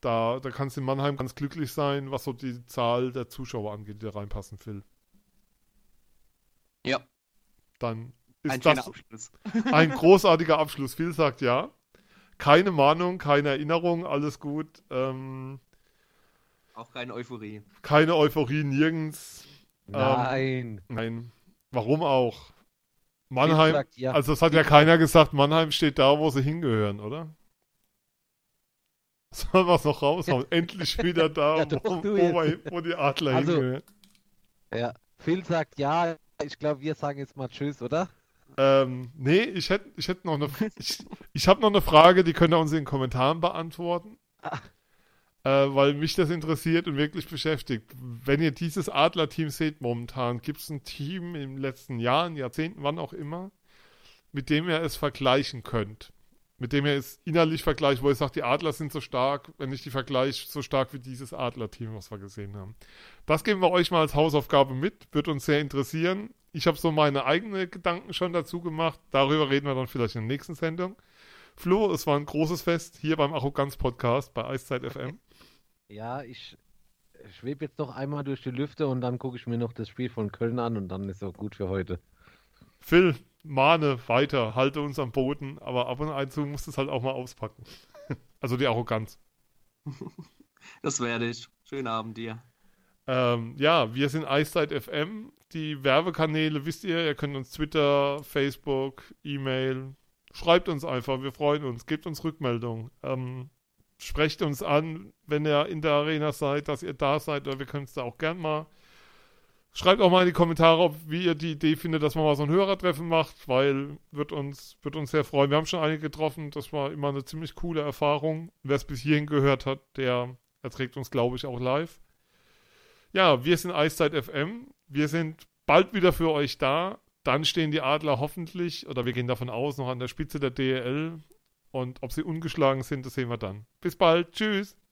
da, da kannst du in Mannheim ganz glücklich sein, was so die Zahl der Zuschauer angeht, die da reinpassen, Phil. Ja, Dann ist ein das Abschluss. ein großartiger Abschluss. Phil sagt ja. Keine Mahnung, keine Erinnerung, alles gut. Ähm, Auch keine Euphorie. keine Euphorie nirgends. Nein. Nein. Warum auch? Mannheim, sagt ja. also es hat ja keiner gesagt, Mannheim steht da, wo sie hingehören, oder? Sollen wir es noch raushauen? Endlich wieder da, Ja, doch, wo, wo, wo die Adler Also- hingehören. Ja. Phil sagt ja. Ich glaube, wir sagen jetzt mal Tschüss, oder? Ähm, nee, ich hätte ich hätt noch eine, ich, ich habe noch eine Frage, die könnt ihr uns in den Kommentaren beantworten. Ah. Äh, weil mich das interessiert und wirklich beschäftigt. Wenn ihr dieses Adler-Team seht momentan, gibt es ein Team in den letzten Jahren, Jahrzehnten, wann auch immer, mit dem ihr es vergleichen könnt. Mit dem ihr es innerlich vergleicht, wo ihr sagt, die Adler sind so stark, wenn ich die vergleiche, so stark wie dieses Adler-Team, was wir gesehen haben. Das geben wir euch mal als Hausaufgabe mit, wird uns sehr interessieren. Ich habe so meine eigenen Gedanken schon dazu gemacht. Darüber reden wir dann vielleicht in der nächsten Sendung. Flo, es war ein großes Fest hier beim Arroganz-Podcast bei Eiszeit FM. Ja, ich schwebe jetzt noch einmal durch die Lüfte und dann gucke ich mir noch das Spiel von Köln an und dann ist auch gut für heute. Phil, mahne weiter, halte uns am Boden, aber ab und zu musst du es halt auch mal auspacken. also die Arroganz. Das werde ich. Schönen Abend dir. Ähm, ja, wir sind Eiszeit FM. Die Werbekanäle wisst ihr, ihr könnt uns Twitter, Facebook, E-Mail, schreibt uns einfach, wir freuen uns, gebt uns Rückmeldung. Ähm, sprecht uns an, wenn ihr in der Arena seid, dass ihr da seid, oder wir können es da auch gern mal. Schreibt auch mal in die Kommentare, ob, wie ihr die Idee findet, dass man mal so ein Hörertreffen macht, weil wird uns, wird uns sehr freuen. Wir haben schon einige getroffen, das war immer eine ziemlich coole Erfahrung. Wer es bis hierhin gehört hat, der erträgt uns, glaube ich, auch live. Ja, wir sind Eiszeit FM. Wir sind bald wieder für euch da. Dann stehen die Adler hoffentlich, oder wir gehen davon aus, noch an der Spitze der DEL. Und ob sie ungeschlagen sind, das sehen wir dann. Bis bald. Tschüss.